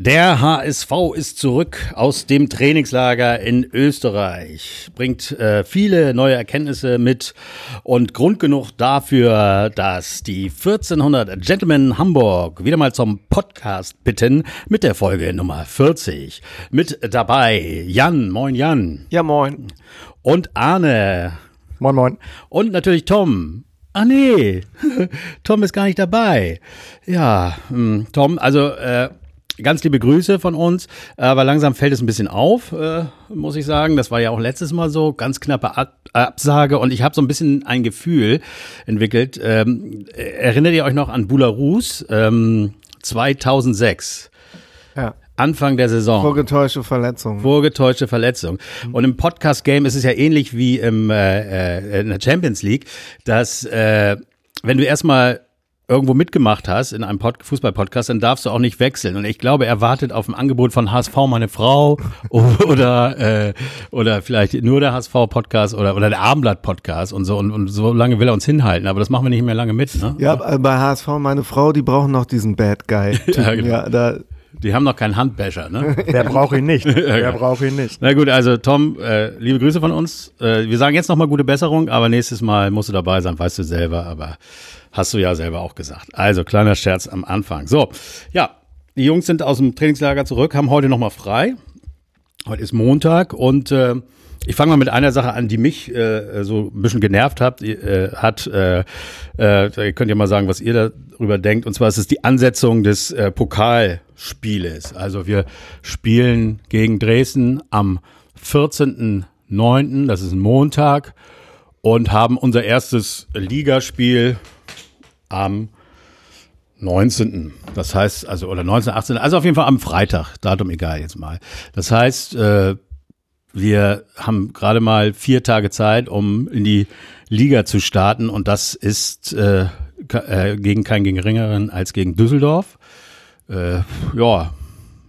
Der HSV ist zurück aus dem Trainingslager in Österreich, bringt äh, viele neue Erkenntnisse mit und Grund genug dafür, dass die 1400 Gentlemen Hamburg wieder mal zum Podcast bitten mit der Folge Nummer 40. Mit dabei Jan, moin Jan. Ja, moin. Und Arne. Moin, moin. Und natürlich Tom. Ah nee, Tom ist gar nicht dabei. Ja, hm, Tom, also äh, ganz liebe Grüße von uns, aber langsam fällt es ein bisschen auf, äh, muss ich sagen. Das war ja auch letztes Mal so, ganz knappe Ab Absage und ich habe so ein bisschen ein Gefühl entwickelt. Ähm, erinnert ihr euch noch an Bularus ähm, 2006? Ja. Anfang der Saison. Vorgetäuschte Verletzung. Vorgetäuschte Verletzung. Und im Podcast-Game ist es ja ähnlich wie im, äh, äh in der Champions League, dass äh, wenn du erstmal irgendwo mitgemacht hast in einem Fußball-Podcast, dann darfst du auch nicht wechseln. Und ich glaube, er wartet auf ein Angebot von HSV meine Frau oder äh, oder vielleicht nur der HSV-Podcast oder oder der Abendblatt-Podcast und so und, und so lange will er uns hinhalten. Aber das machen wir nicht mehr lange mit. Ne? Ja, bei HSV meine Frau, die brauchen noch diesen Bad Guy. ja, genau. ja, da die haben noch keinen Handbäscher, ne? Wer braucht ihn nicht? Wer braucht ihn nicht? Na gut, also Tom, äh, liebe Grüße von uns. Äh, wir sagen jetzt nochmal gute Besserung, aber nächstes Mal musst du dabei sein, weißt du selber, aber Hast du ja selber auch gesagt. Also kleiner Scherz am Anfang. So, ja, die Jungs sind aus dem Trainingslager zurück, haben heute nochmal frei. Heute ist Montag und äh, ich fange mal mit einer Sache an, die mich äh, so ein bisschen genervt hat. Äh, hat äh, äh, ihr könnt ja mal sagen, was ihr darüber denkt. Und zwar ist es die Ansetzung des äh, Pokalspieles. Also wir spielen gegen Dresden am 14.09., das ist ein Montag, und haben unser erstes Ligaspiel am 19. Das heißt, also, oder 19, 18, also auf jeden Fall am Freitag, Datum egal jetzt mal. Das heißt, äh, wir haben gerade mal vier Tage Zeit, um in die Liga zu starten und das ist äh, äh, gegen keinen geringeren als gegen Düsseldorf. Äh, ja,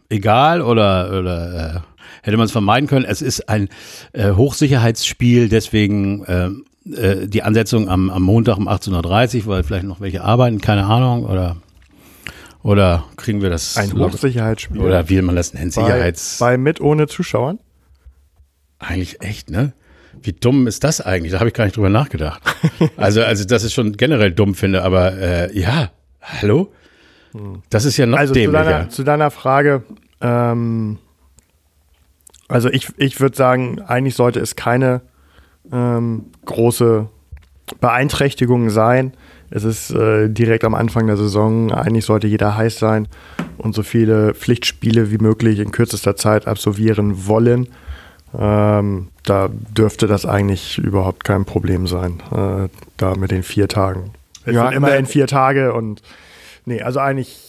egal oder, oder äh, hätte man es vermeiden können. Es ist ein äh, Hochsicherheitsspiel, deswegen äh, die Ansetzung am, am Montag um 18.30 Uhr, weil vielleicht noch welche arbeiten, keine Ahnung, oder oder kriegen wir das? Ein Hochsicherheitsspiel. Oder wie man das nennt, Sicherheits... Bei, bei mit ohne Zuschauern? Eigentlich echt, ne? Wie dumm ist das eigentlich? Da habe ich gar nicht drüber nachgedacht. also, also, dass ich schon generell dumm finde, aber äh, ja, hallo? Das ist ja noch also dämlicher. Zu deiner, zu deiner Frage, ähm, also ich, ich würde sagen, eigentlich sollte es keine ähm, große Beeinträchtigungen sein. Es ist äh, direkt am Anfang der Saison. Eigentlich sollte jeder heiß sein und so viele Pflichtspiele wie möglich in kürzester Zeit absolvieren wollen. Ähm, da dürfte das eigentlich überhaupt kein Problem sein, äh, da mit den vier Tagen. Es ja, immer in vier Tage und nee, also eigentlich.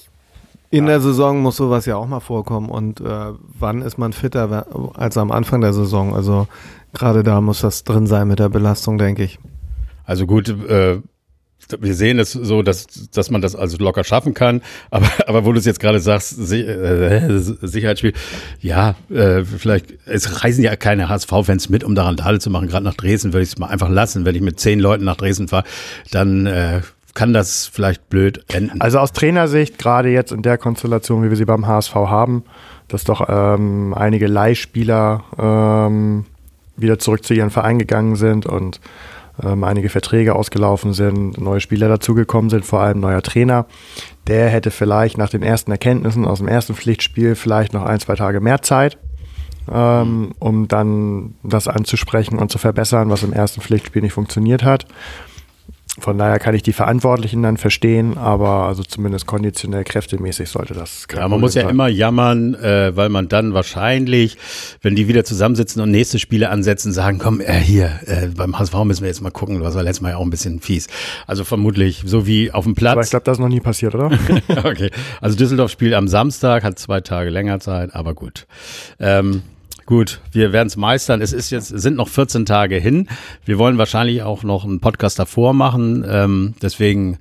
In ja. der Saison muss sowas ja auch mal vorkommen. Und äh, wann ist man fitter als am Anfang der Saison? Also Gerade da muss das drin sein mit der Belastung, denke ich. Also gut, äh, wir sehen es so, dass, dass man das also locker schaffen kann. Aber, aber wo du es jetzt gerade sagst, äh, Sicherheitsspiel, ja, äh, vielleicht, es reisen ja keine HSV-Fans mit, um daran Randale zu machen. Gerade nach Dresden würde ich es mal einfach lassen. Wenn ich mit zehn Leuten nach Dresden fahre, dann äh, kann das vielleicht blöd enden. Also aus Trainersicht, gerade jetzt in der Konstellation, wie wir sie beim HSV haben, dass doch ähm, einige Leihspieler ähm, wieder zurück zu ihren Verein gegangen sind und ähm, einige Verträge ausgelaufen sind, neue Spieler dazugekommen sind, vor allem neuer Trainer. Der hätte vielleicht nach den ersten Erkenntnissen aus dem ersten Pflichtspiel vielleicht noch ein, zwei Tage mehr Zeit, ähm, um dann das anzusprechen und zu verbessern, was im ersten Pflichtspiel nicht funktioniert hat. Von daher kann ich die Verantwortlichen dann verstehen, aber also zumindest konditionell kräftemäßig sollte das. Ja, man muss ja sein. immer jammern, äh, weil man dann wahrscheinlich, wenn die wieder zusammensitzen und nächste Spiele ansetzen, sagen, komm, äh, hier, äh, beim HSV müssen wir jetzt mal gucken, was war letztes Mal ja auch ein bisschen fies. Also vermutlich, so wie auf dem Platz. Aber ich glaube, das ist noch nie passiert, oder? okay. Also Düsseldorf spielt am Samstag, hat zwei Tage länger Zeit, aber gut. Ähm, gut, wir werden es meistern. Es ist jetzt, sind noch 14 Tage hin. Wir wollen wahrscheinlich auch noch einen Podcast davor machen. Ähm, deswegen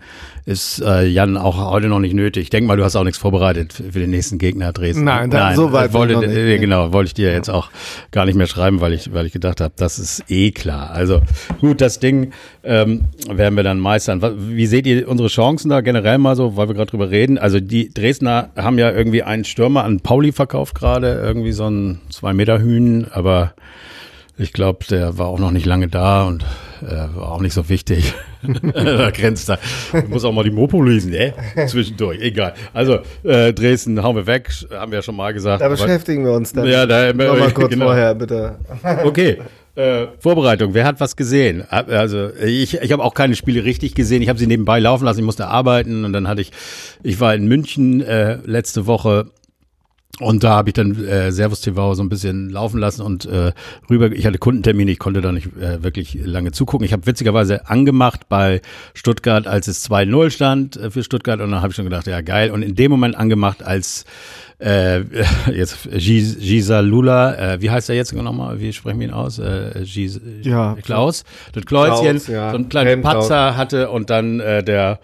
ist äh, Jan auch heute noch nicht nötig. Ich denke mal, du hast auch nichts vorbereitet für den nächsten Gegner Dresden. Nein, Nein so weit wollte, noch nicht. Äh, genau, wollte ich dir jetzt auch gar nicht mehr schreiben, weil ich, weil ich gedacht habe, das ist eh klar. Also gut, das Ding ähm, werden wir dann meistern. Wie seht ihr unsere Chancen da generell mal so, weil wir gerade drüber reden? Also die Dresdner haben ja irgendwie einen Stürmer an Pauli verkauft gerade, irgendwie so ein zwei Meter Hühn, aber ich glaube, der war auch noch nicht lange da und äh, war auch nicht so wichtig. Da grenzt da. Ich muss auch mal die Mopo lesen, äh? Zwischendurch. Egal. Also, äh, Dresden hauen wir weg, haben wir ja schon mal gesagt. Da beschäftigen wir uns dann. Ja, da noch mal kurz genau. vorher, bitte. okay. Äh, Vorbereitung, wer hat was gesehen? Also ich, ich habe auch keine Spiele richtig gesehen. Ich habe sie nebenbei laufen lassen. Ich musste arbeiten und dann hatte ich, ich war in München äh, letzte Woche und da habe ich dann äh, Servus TV so ein bisschen laufen lassen und äh, rüber, ich hatte Kundentermine, ich konnte da nicht äh, wirklich lange zugucken. Ich habe witzigerweise angemacht bei Stuttgart, als es 2-0 stand äh, für Stuttgart und dann habe ich schon gedacht, ja geil. Und in dem Moment angemacht, als äh, jetzt Gisa Lula, äh, wie heißt er jetzt nochmal? Wie sprechen wir ihn aus? Äh, Gis, ja, Klaus, das Kläuschen, Klaus, ja. so ein kleinen Patzer hatte und dann äh, der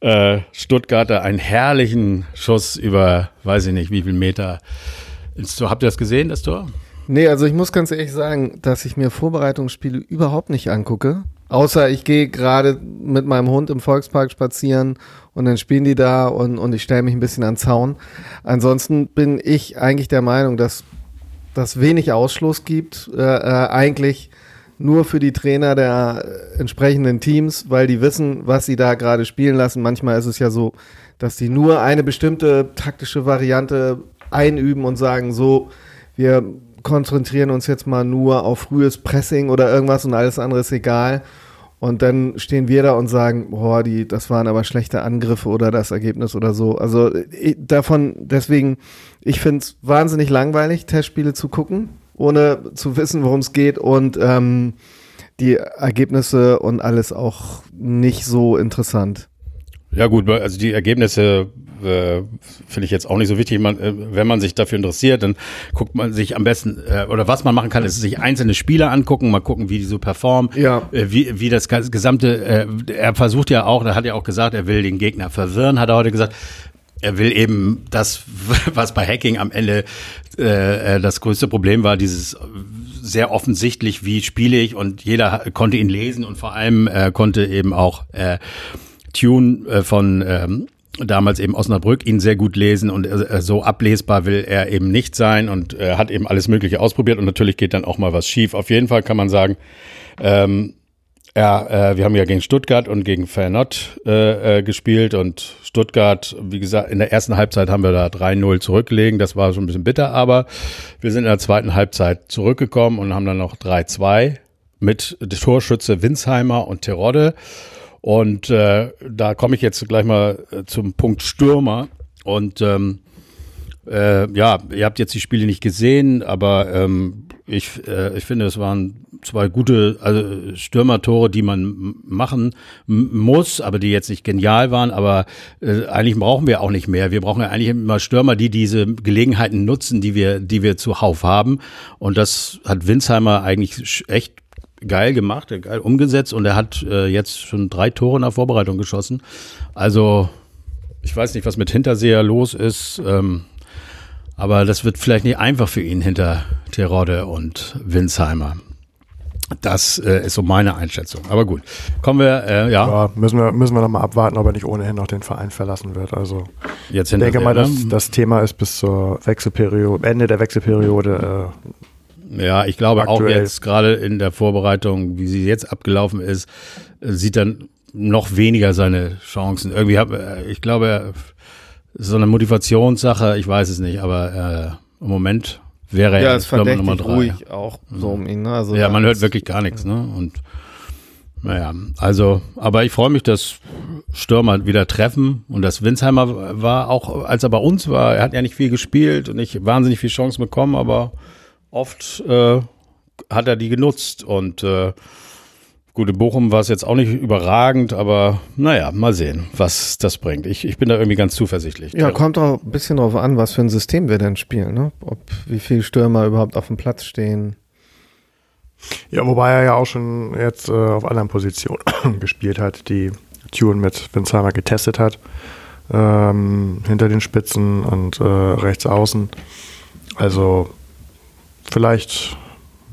äh, Stuttgarter einen herrlichen Schuss über, weiß ich nicht, wie viel Meter ins Tor. Habt ihr das gesehen, das Tor? Nee, also ich muss ganz ehrlich sagen, dass ich mir Vorbereitungsspiele überhaupt nicht angucke. Außer ich gehe gerade mit meinem Hund im Volkspark spazieren und dann spielen die da und, und ich stelle mich ein bisschen an Zaun. Ansonsten bin ich eigentlich der Meinung, dass das wenig Ausschluss gibt. Äh, äh, eigentlich nur für die Trainer der entsprechenden Teams, weil die wissen, was sie da gerade spielen lassen. Manchmal ist es ja so, dass die nur eine bestimmte taktische Variante einüben und sagen, so, wir konzentrieren uns jetzt mal nur auf frühes Pressing oder irgendwas und alles andere ist egal. Und dann stehen wir da und sagen, boah, die, das waren aber schlechte Angriffe oder das Ergebnis oder so. Also davon, deswegen, ich finde es wahnsinnig langweilig, Testspiele zu gucken ohne zu wissen, worum es geht und ähm, die Ergebnisse und alles auch nicht so interessant. Ja gut, also die Ergebnisse äh, finde ich jetzt auch nicht so wichtig. Man, äh, wenn man sich dafür interessiert, dann guckt man sich am besten, äh, oder was man machen kann, ist sich einzelne Spieler angucken, mal gucken, wie die so performen, ja. äh, wie, wie das gesamte, äh, er versucht ja auch, da hat er auch gesagt, er will den Gegner verwirren, hat er heute gesagt, er will eben das, was bei Hacking am Ende äh, äh, das größte Problem war, dieses sehr offensichtlich, wie spiele ich und jeder konnte ihn lesen und vor allem äh, konnte eben auch äh, Tune äh, von ähm, damals eben Osnabrück ihn sehr gut lesen und äh, so ablesbar will er eben nicht sein und äh, hat eben alles Mögliche ausprobiert und natürlich geht dann auch mal was schief. Auf jeden Fall kann man sagen, ähm, ja, äh, wir haben ja gegen Stuttgart und gegen Feyenoord äh, äh, gespielt und Stuttgart, wie gesagt, in der ersten Halbzeit haben wir da 3-0 zurückgelegen. Das war schon ein bisschen bitter, aber wir sind in der zweiten Halbzeit zurückgekommen und haben dann noch 3-2 mit Torschütze Winsheimer und Terodde. Und äh, da komme ich jetzt gleich mal äh, zum Punkt Stürmer. Und ähm, äh, ja, ihr habt jetzt die Spiele nicht gesehen, aber ähm, ich, äh, ich finde, es waren zwei gute also Stürmertore, die man machen muss, aber die jetzt nicht genial waren. Aber äh, eigentlich brauchen wir auch nicht mehr. Wir brauchen ja eigentlich immer Stürmer, die diese Gelegenheiten nutzen, die wir, die wir zuhauf haben. Und das hat Winsheimer eigentlich echt geil gemacht, geil umgesetzt und er hat äh, jetzt schon drei Tore in der Vorbereitung geschossen. Also ich weiß nicht, was mit Hinterseher los ist. Ähm, aber das wird vielleicht nicht einfach für ihn hinter Terodde und Winsheimer. Das äh, ist so meine Einschätzung. Aber gut, kommen wir, äh, ja. ja. müssen wir, müssen wir noch mal abwarten, ob er nicht ohnehin noch den Verein verlassen wird. Also Jetzt ich denke mal, dass ne? das Thema ist bis zur Wechselperiode, Ende der Wechselperiode. Äh, ja, ich glaube aktuell. auch jetzt gerade in der Vorbereitung, wie sie jetzt abgelaufen ist, äh, sieht dann noch weniger seine Chancen. Irgendwie hab, äh, ich glaube, so eine Motivationssache, ich weiß es nicht, aber äh, im Moment wäre ja, er es Nummer drei. ruhig auch so um ihn. Ne? Also ja, man hört wirklich gar nichts. Ne? Und naja, also, aber ich freue mich, dass Stürmer wieder treffen und dass Winsheimer war auch, als er bei uns war, er hat ja nicht viel gespielt und nicht wahnsinnig viel Chancen bekommen, aber oft äh, hat er die genutzt und äh, Gut, in Bochum war es jetzt auch nicht überragend, aber naja, mal sehen, was das bringt. Ich, ich bin da irgendwie ganz zuversichtlich. Ja, kommt auch ein bisschen drauf an, was für ein System wir denn spielen, ne? Ob wie viele Stürmer überhaupt auf dem Platz stehen. Ja, wobei er ja auch schon jetzt äh, auf anderen Positionen gespielt hat, die Tune mit Winsheimer getestet hat. Ähm, hinter den Spitzen und äh, rechts außen. Also vielleicht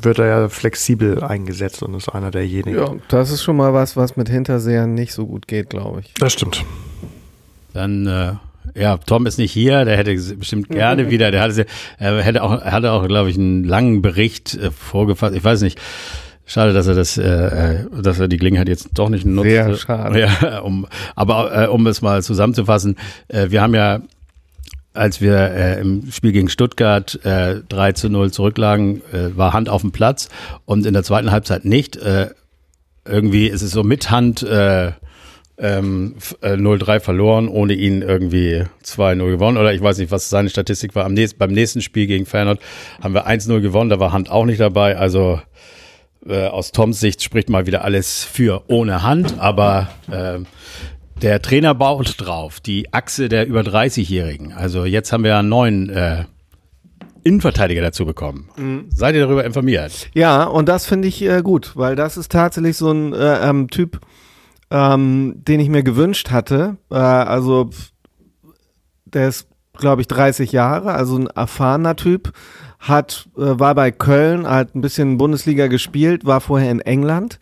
wird er ja flexibel eingesetzt und ist einer derjenigen. Ja, das ist schon mal was, was mit Hintersehern nicht so gut geht, glaube ich. Das stimmt. Dann, äh, ja, Tom ist nicht hier, der hätte bestimmt gerne wieder, der hatte, er hätte auch, er hatte auch, glaube ich, einen langen Bericht äh, vorgefasst. Ich weiß nicht. Schade, dass er das, äh, äh, dass er die Gelegenheit jetzt doch nicht nutzt. Sehr schade. Ja, um, aber äh, um es mal zusammenzufassen, äh, wir haben ja als wir äh, im Spiel gegen Stuttgart äh, 3 zu 0 zurücklagen, äh, war Hand auf dem Platz und in der zweiten Halbzeit nicht. Äh, irgendwie ist es so mit Hand äh, ähm, äh, 0-3 verloren, ohne ihn irgendwie 2-0 gewonnen. Oder ich weiß nicht, was seine Statistik war. Am nächsten, beim nächsten Spiel gegen Feyenoord haben wir 1-0 gewonnen, da war Hand auch nicht dabei. Also äh, aus Toms Sicht spricht mal wieder alles für ohne Hand, aber äh, der Trainer baut drauf, die Achse der über 30-Jährigen. Also jetzt haben wir einen neuen äh, Innenverteidiger dazu bekommen. Mhm. Seid ihr darüber informiert? Ja, und das finde ich äh, gut, weil das ist tatsächlich so ein äh, ähm, Typ, ähm, den ich mir gewünscht hatte. Äh, also der ist, glaube ich, 30 Jahre, also ein erfahrener Typ, hat, äh, war bei Köln, hat ein bisschen Bundesliga gespielt, war vorher in England.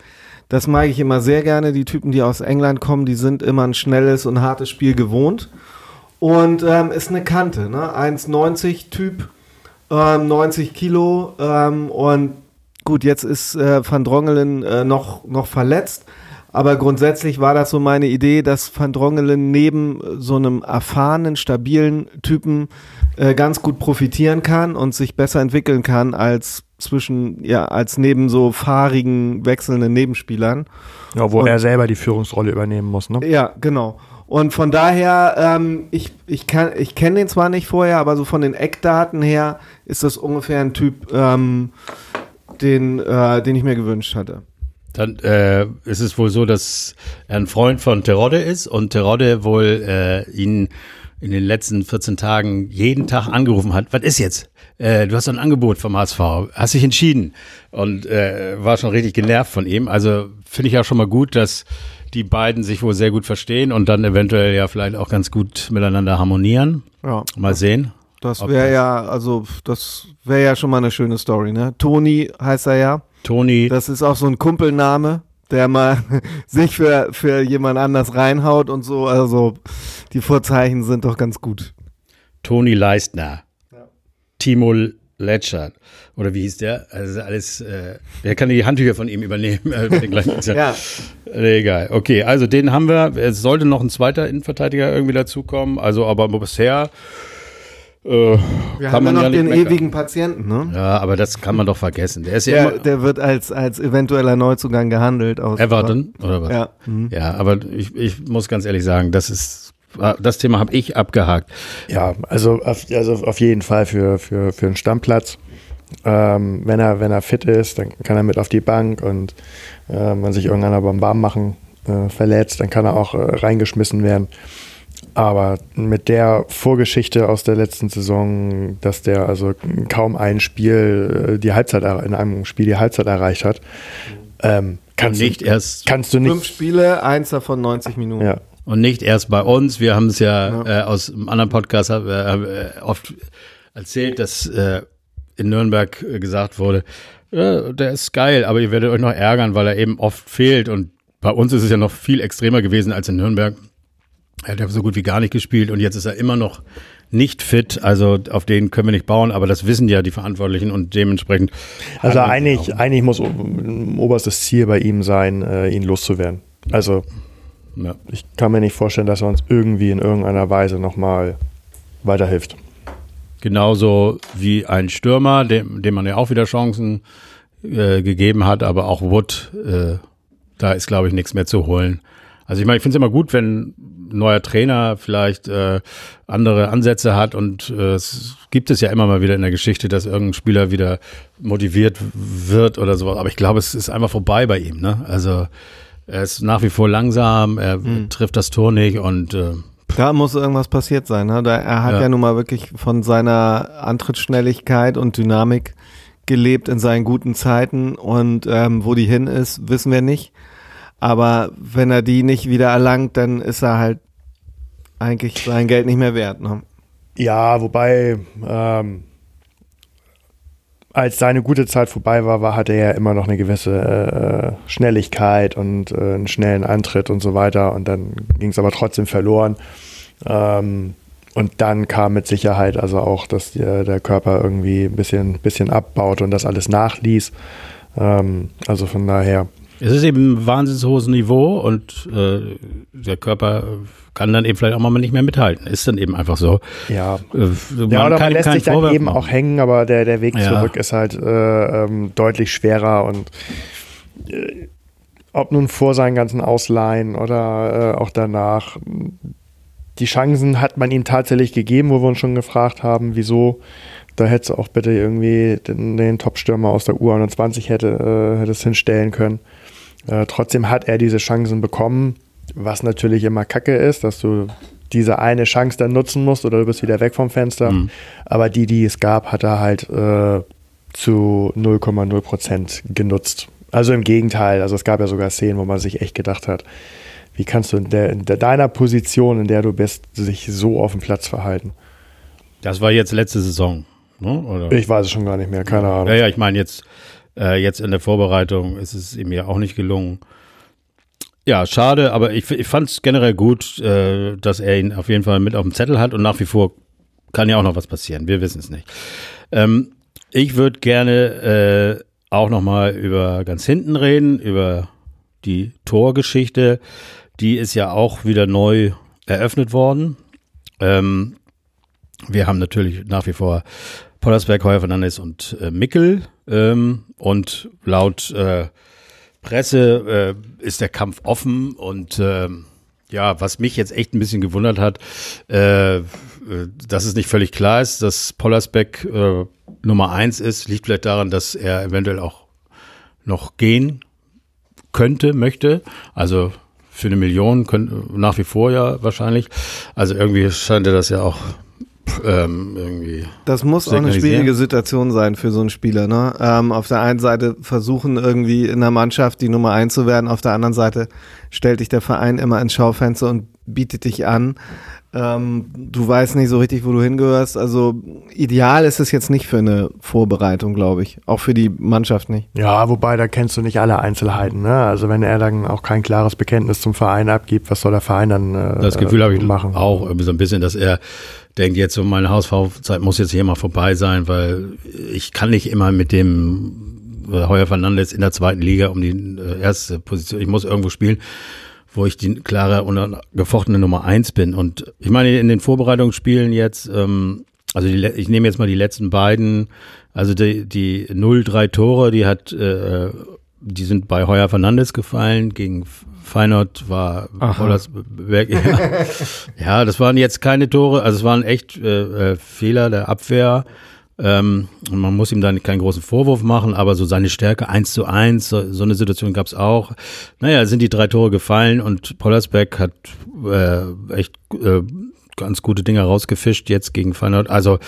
Das mag ich immer sehr gerne. Die Typen, die aus England kommen, die sind immer ein schnelles und hartes Spiel gewohnt. Und ähm, ist eine Kante, ne? 1,90 Typ, ähm, 90 Kilo. Ähm, und gut, jetzt ist äh, Van Drongelen äh, noch, noch verletzt. Aber grundsätzlich war das so meine Idee, dass Van Drongelen neben so einem erfahrenen, stabilen Typen äh, ganz gut profitieren kann und sich besser entwickeln kann als zwischen, ja, als neben so fahrigen, wechselnden Nebenspielern. Ja, wo Und- er selber die Führungsrolle übernehmen muss, ne? Ja, genau. Und von daher, ähm, ich, ich, kann- ich kenne den zwar nicht vorher, aber so von den Eckdaten her ist das ungefähr ein Typ, ähm, den, äh, den ich mir gewünscht hatte. Dann äh, ist es wohl so, dass er ein Freund von Terodde ist und Terodde wohl äh, ihn in den letzten 14 Tagen jeden Tag angerufen hat. Was ist jetzt? Äh, du hast ein Angebot vom HSV, hast dich entschieden und äh, war schon richtig genervt von ihm. Also finde ich ja schon mal gut, dass die beiden sich wohl sehr gut verstehen und dann eventuell ja vielleicht auch ganz gut miteinander harmonieren. Ja. Mal sehen. Das wäre ja, also das wäre ja schon mal eine schöne Story, ne? Toni heißt er ja. Toni, Das ist auch so ein Kumpelname, der mal sich für, für jemand anders reinhaut und so. Also die Vorzeichen sind doch ganz gut. Toni Leistner, Timo Letschert oder wie hieß der? Also alles, äh, wer kann die Handtücher von ihm übernehmen? Äh, Ja. Nee, egal. Okay, also den haben wir. Es sollte noch ein zweiter Innenverteidiger irgendwie dazukommen. Also, aber bisher äh, Wir kann haben ja man noch ja den meckern. ewigen Patienten, ne? Ja, aber das kann man doch vergessen. Der ist ja Der, immer der wird als, als eventueller Neuzugang gehandelt. Aus Everton oder was? Ja. Mhm. Ja, aber ich, ich muss ganz ehrlich sagen, das ist das Thema habe ich abgehakt. Ja, also auf, also auf jeden Fall für, für, für einen Stammplatz. Ähm, wenn, er, wenn er fit ist, dann kann er mit auf die Bank und äh, wenn sich irgendeiner beim Warm machen äh, verletzt, dann kann er auch äh, reingeschmissen werden. Aber mit der Vorgeschichte aus der letzten Saison, dass der also kaum ein Spiel äh, die Halbzeit in einem Spiel die Halbzeit erreicht hat, ähm, kannst, nicht du, erst kannst du Fünf nicht. Spiele, eins davon 90 Minuten. Ja. Und nicht erst bei uns. Wir haben es ja, Äh, aus einem anderen Podcast äh, äh, oft erzählt, dass äh, in Nürnberg äh, gesagt wurde, ja, der ist geil, aber ihr werdet euch noch ärgern, weil er eben oft fehlt. Und bei uns ist es ja noch viel extremer gewesen als in Nürnberg. Er hat ja so gut wie gar nicht gespielt und jetzt ist er immer noch nicht fit. Also auf den können wir nicht bauen, aber das wissen ja die Verantwortlichen und dementsprechend. Also eigentlich, eigentlich muss oberstes Ziel bei ihm sein, äh, ihn loszuwerden. Also Ja. ich kann mir nicht vorstellen, dass er uns irgendwie in irgendeiner Weise nochmal weiterhilft. Genauso wie ein Stürmer, dem, dem man ja auch wieder Chancen äh, gegeben hat, aber auch Wood, äh, da ist, glaube ich, nichts mehr zu holen. Also ich meine, ich finde es immer gut, wenn neuer Trainer vielleicht äh, andere Ansätze hat und äh, es gibt es ja immer mal wieder in der Geschichte, dass irgendein Spieler wieder motiviert wird oder sowas. Aber ich glaube, es ist einfach vorbei bei ihm. Ne? Also er ist nach wie vor langsam, er Mhm. trifft das Tor nicht und äh, Da muss irgendwas passiert sein. Ne? Da, er hat ja. Ja. nun mal wirklich von seiner Antrittsschnelligkeit und Dynamik gelebt in seinen guten Zeiten und ähm, wo die hin ist, wissen wir nicht. Aber wenn er die nicht wieder erlangt, dann ist er halt eigentlich sein Geld nicht mehr wert. Ne? Ja, wobei, ähm, als seine gute Zeit vorbei war, war hatte er ja immer noch eine gewisse äh, Schnelligkeit und äh, einen schnellen Antritt und so weiter. Und dann ging es aber trotzdem verloren. Ähm, und dann kam mit Sicherheit also auch, dass der, der Körper irgendwie ein bisschen, bisschen abbaut und das alles nachließ. Ähm, also von daher. Es ist eben ein wahnsinnig hohes Niveau und äh, der Körper kann dann eben vielleicht auch mal nicht mehr mithalten. Ist dann eben einfach so. Ja, Äh, man ja, oder man kann lässt keinen sich dann Vorwurf eben machen. auch hängen, aber der, der Weg Ja. zurück ist halt äh, ähm, deutlich schwerer und äh, ob nun vor seinen ganzen Ausleihen oder äh, auch danach, die Chancen hat man ihm tatsächlich gegeben, wo wir uns schon gefragt haben, wieso. Da hätte es auch bitte irgendwie den, den Top-Stürmer aus der U21 hätte, äh, hätte es hinstellen können. Äh, trotzdem hat er diese Chancen bekommen, was natürlich immer kacke ist, dass du diese eine Chance dann nutzen musst oder du bist wieder weg vom Fenster. Mhm. Aber die, die es gab, hat er halt äh, zu 0,0 Prozent genutzt. Also im Gegenteil, also es gab ja sogar Szenen, wo man sich echt gedacht hat, wie kannst du in, der, in deiner Position, in der du bist, sich so auf dem Platz verhalten? Das war jetzt letzte Saison. Ne? Oder? Ich weiß es schon gar nicht mehr, keine Ahnung. Ja, ja, ich meine, jetzt, äh, jetzt in der Vorbereitung ist es ihm ja auch nicht gelungen. Ja, schade, aber ich, ich fand es generell gut, äh, dass er ihn auf jeden Fall mit auf dem Zettel hat und nach wie vor kann ja auch noch was passieren. Wir wissen es nicht. Ähm, ich würde gerne äh, auch noch mal über ganz hinten reden, über die Torgeschichte. Die ist ja auch wieder neu eröffnet worden. Ähm, wir haben natürlich nach wie vor Pollersberg, Heuer Fernandes und äh, Mickel. Ähm, und laut äh, Presse äh, ist der Kampf offen. Und ähm, ja, was mich jetzt echt ein bisschen gewundert hat, äh, äh, dass es nicht völlig klar ist, dass Pollersbeck äh, Nummer eins ist, liegt vielleicht daran, dass er eventuell auch noch gehen könnte, möchte. Also für eine Million könnt, nach wie vor ja wahrscheinlich. Also irgendwie scheint er das ja auch ähm, irgendwie. Das muss auch eine schwierige Situation sein für so einen Spieler. Ne? Ähm, auf der einen Seite versuchen irgendwie in der Mannschaft die Nummer eins zu werden, auf der anderen Seite stellt dich der Verein immer ins Schaufenster und bietet dich an. Ähm, du weißt nicht so richtig, wo du hingehörst. Also ideal ist es jetzt nicht für eine Vorbereitung, glaube ich. Auch für die Mannschaft nicht. Ja, wobei da kennst du nicht alle Einzelheiten. Ne? Also wenn er dann auch kein klares Bekenntnis zum Verein abgibt, was soll der Verein dann äh, Das Gefühl habe ich machen? auch irgendwie so ein bisschen, dass er denkt, jetzt so meine Hausfrau-Zeit muss jetzt hier mal vorbei sein, weil ich kann nicht immer mit dem äh, Heuer Fernandes in der zweiten Liga um die äh, erste Position, ich muss irgendwo spielen, wo ich die klare und gefochtene Nummer eins bin. Und ich meine, in den Vorbereitungsspielen jetzt, ähm, also die, ich nehme jetzt mal die letzten beiden, also die, die 0-3 Tore, die hat, äh, die sind bei Heuer Fernandes gefallen, gegen Feyenoord war Aha. Pollersberg, ja. ja, das waren jetzt keine Tore, also es waren echt äh, äh, Fehler der Abwehr. Ähm, man muss ihm dann keinen großen Vorwurf machen, aber so seine Stärke eins zu eins, so, so eine Situation gab es auch. Naja, sind die drei Tore gefallen und Pollersbeck hat äh, echt äh, ganz gute Dinge rausgefischt jetzt gegen Feyenoord. Also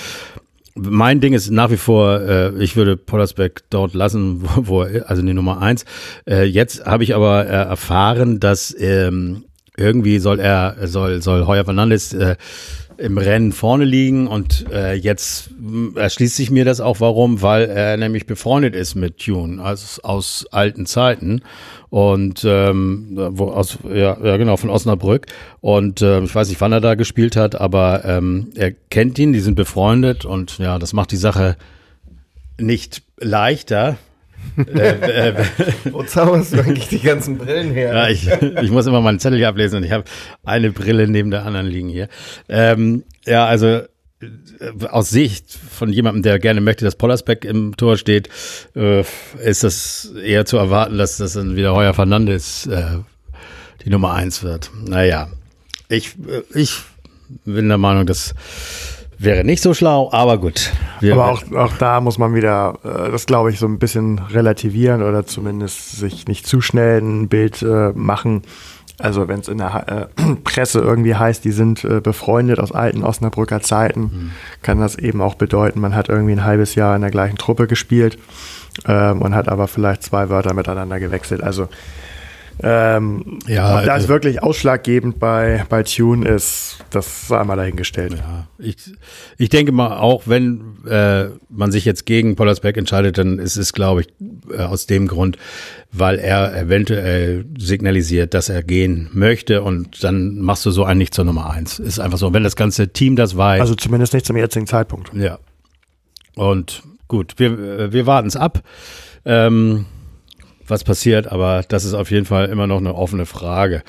mein Ding ist nach wie vor, äh, ich würde Pollersbeck dort lassen, wo, wo er, also die Nummer eins. Äh, jetzt habe ich aber äh, erfahren, dass ähm, irgendwie soll er, soll, soll Heuer Fernandes äh, im Rennen vorne liegen und äh, jetzt mh, erschließt sich mir das auch, warum, weil er nämlich befreundet ist mit Tune aus, aus alten Zeiten und ähm, wo aus ja, ja genau von Osnabrück und äh, ich weiß nicht, wann er da gespielt hat, aber ähm, er kennt ihn, die sind befreundet und ja, das macht die Sache nicht leichter. Äh, äh, Wo zauberst du eigentlich die ganzen Brillen her? ja, ich, ich muss immer meinen Zettel hier ablesen und ich habe eine Brille neben der anderen liegen hier. Ähm, ja, also äh, aus Sicht von jemandem, der gerne möchte, dass Pollersbeck im Tor steht, äh, ist das eher zu erwarten, dass das dann wieder Heuer Fernandes äh, die Nummer eins wird. Naja, ich, äh, ich bin der Meinung, das wäre nicht so schlau, aber gut. Wir aber auch, auch da muss man wieder, äh, das glaube ich, so ein bisschen relativieren oder zumindest sich nicht zu schnell ein Bild äh, machen. Also wenn es in der äh, Presse irgendwie heißt, die sind äh, befreundet aus alten Osnabrücker Zeiten, mhm. kann das eben auch bedeuten, man hat irgendwie ein halbes Jahr in der gleichen Truppe gespielt ähm, und hat aber vielleicht zwei Wörter miteinander gewechselt. Also ähm, ja, ob das äh, wirklich ausschlaggebend bei, bei Tune ist, das sei mal dahingestellt. Ja, ich, ich denke mal, auch wenn äh, man sich jetzt gegen Pollersbeck entscheidet, dann ist es, glaube ich, äh, aus dem Grund, weil er eventuell signalisiert, dass er gehen möchte und dann machst du so einen nicht zur Nummer eins. Ist einfach so, wenn das ganze Team das weiß. Also zumindest nicht zum jetzigen Zeitpunkt. Ja. Und gut, wir, äh, wir warten es ab. Ähm, was passiert, aber das ist auf jeden Fall immer noch eine offene Frage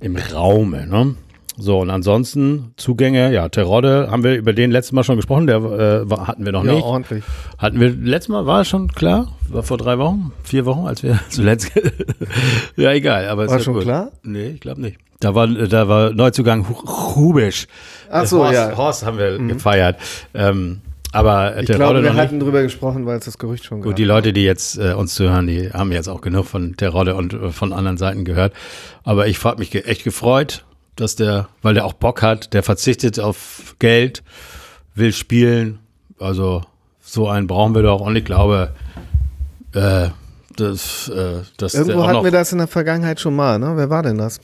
im Raume. Ne? So, und ansonsten Zugänge, ja, Terodde, haben wir über den letzten Mal schon gesprochen, der äh, hatten wir noch ja, nicht. ordentlich. Hatten wir, letztes Mal war schon klar, war vor drei Wochen, vier Wochen, als wir zuletzt, ja, egal, aber War schon gut. klar? Nee, ich glaube nicht. Da war, da war Neuzugang Hubisch. Ach so, Horst, ja. Horst haben wir mhm. gefeiert. Ähm, aber ich glaube, wir hatten drüber gesprochen, weil es das Gerücht schon gab. Gut, die Leute, die jetzt äh, uns zuhören, die haben jetzt auch genug von Terodde und äh, von anderen Seiten gehört. Aber ich habe mich ge echt gefreut, dass der, weil der auch Bock hat, der verzichtet auf Geld, will spielen. Also so einen brauchen wir doch. Und ich glaube, äh, das, äh, das Irgendwo hatten wir das in der Vergangenheit schon mal, ne? Wer war denn das?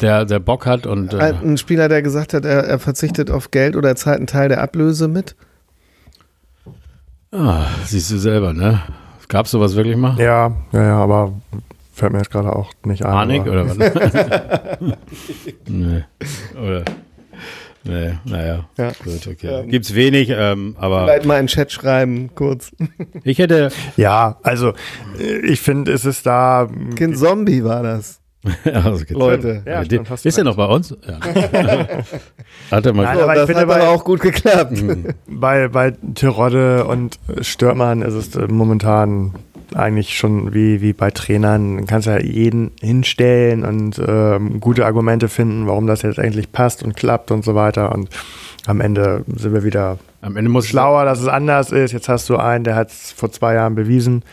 Der, der Bock hat und. Äh, ein Spieler, der gesagt hat, er, er verzichtet auf Geld oder zahlt einen Teil der Ablöse mit? Ah, siehst du selber, ne? Gab es sowas wirklich mal? Ja, ja, ja, aber fällt mir jetzt gerade auch nicht ein. Panik oder was? nee. Oder. Nee, naja. Ja. Gut, okay. Ja. Gibt's wenig, ähm, aber. Vielleicht mal in den Chat schreiben, kurz. Ich hätte. Ja, also ich finde, es ist da. Kind Zombie war das. also Leute. Ja, ja, ist er noch bei uns? Ja. hat er mal Nein, aber das hat aber auch gut geklappt. Mhm. bei, bei Tirode und Stürmern ist es momentan eigentlich schon wie, wie bei Trainern. Du kannst ja jeden hinstellen und ähm, gute Argumente finden, warum das jetzt eigentlich passt und klappt und so weiter. Und am Ende sind wir wieder am Ende muss schlauer, dass es anders ist. Jetzt hast du einen, der hat es vor zwei Jahren bewiesen